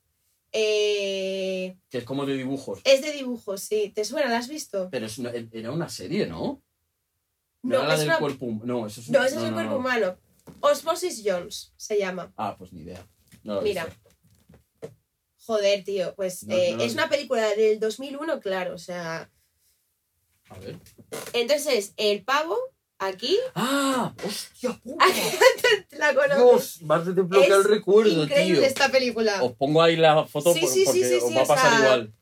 eh, Que es como de dibujos. es de dibujos, sí. ¿Te suena? ¿La has visto? Pero es una- era una serie, ¿no? No, era la es del una- cuerpo No, eso es No, ese es el cuerpo no. humano. Osmosis Jones se llama. Ah, pues ni idea. Mira. Joder, tío. Pues eh, es una película del 2001, claro. O sea. A ver. Entonces, el pavo, aquí. ¡Ah! ¡Hostia puta! la conoces. Dios, más de desbloquear el Es recuerdo, Increíble tío. esta película. Os pongo ahí la foto Sí, por- sí, sí, porque sí, os sí, va a o pasar sea, igual.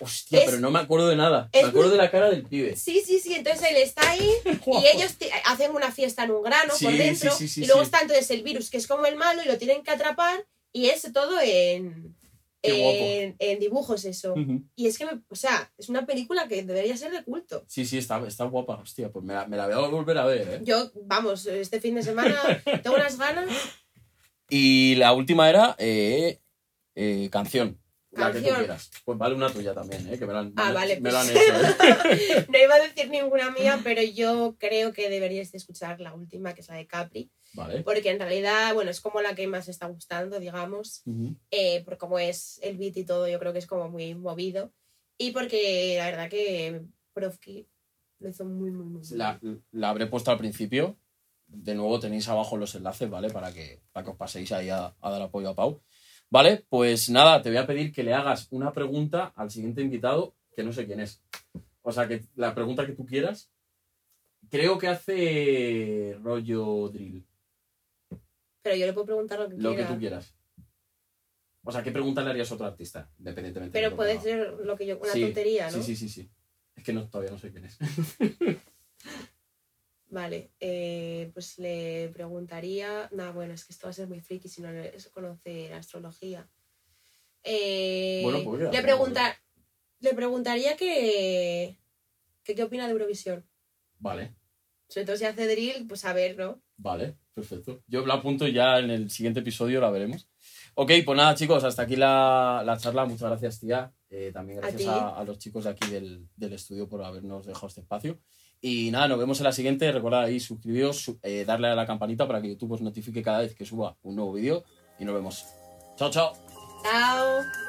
Hostia, es- pero no me acuerdo de nada. es Me acuerdo de la cara del pibe. Sí, sí, sí. Entonces él está ahí y ellos ti- hacen una fiesta en un grano Sí, por sí, dentro. sí, sí, y luego sí. está entonces el virus, que es como el malo, y lo tienen que atrapar. Y es todo en. En, en dibujos, eso. Ujú. Y es que, me- o sea, es una película que debería ser de culto. Sí, sí, está, está guapa. Hostia, pues me la, me la voy a volver a ver, ¿eh? Yo, vamos, este fin de semana tengo unas ganas. Y la última era eh, eh, canción. La que tú Canción. quieras. Pues vale una tuya también, ¿eh? Que me la han, Ah, me- vale, me lo han pues. hecho, ¿eh? No iba a decir ninguna mía, pero yo creo que deberíais de escuchar la última, que es la de Capri. Vale. Porque en realidad, bueno, es como la que más está gustando, digamos. Eh, por cómo es el beat y todo, yo creo que es como muy movido. Y porque la verdad que Profki lo hizo muy, muy, muy bien. La, la habré puesto al principio. De nuevo tenéis abajo los enlaces, ¿vale? Para que, para que os paséis ahí a, a dar apoyo a Pau. Vale, pues nada, te voy a pedir que le hagas una pregunta al siguiente invitado, que no sé quién es. O sea, que la pregunta que tú quieras. Creo que hace rollo drill, Pero yo le puedo preguntar lo que lo que tú quieras. O sea, ¿qué pregunta le harías a otro artista? Independientemente. de Pero lo que puede ser lo que yo, una Sí, tontería, ¿no? Sí, sí, sí, sí. Es que no, todavía no sé quién es. Vale, eh, pues le preguntaría. No, bueno, es que esto va a ser muy friki si no le- conoce la astrología. Eh, Bueno, pues ya, le, pregunta, le preguntaría que, que qué opina de Eurovisión. Vale. Sobre todo si hace drill, pues a ver, ¿no? Vale, perfecto. Yo la apunto ya en el siguiente episodio, la veremos. Ok, pues nada, chicos, hasta aquí la, la charla. Muchas gracias, tía. Eh, también gracias a los chicos de aquí del, del estudio por habernos dejado este espacio. Y nada, nos vemos en la siguiente. Recordad ahí suscribiros, su- eh, darle a la campanita para que YouTube os notifique cada vez que suba un nuevo vídeo. Y nos vemos. Chao, chao. Chao.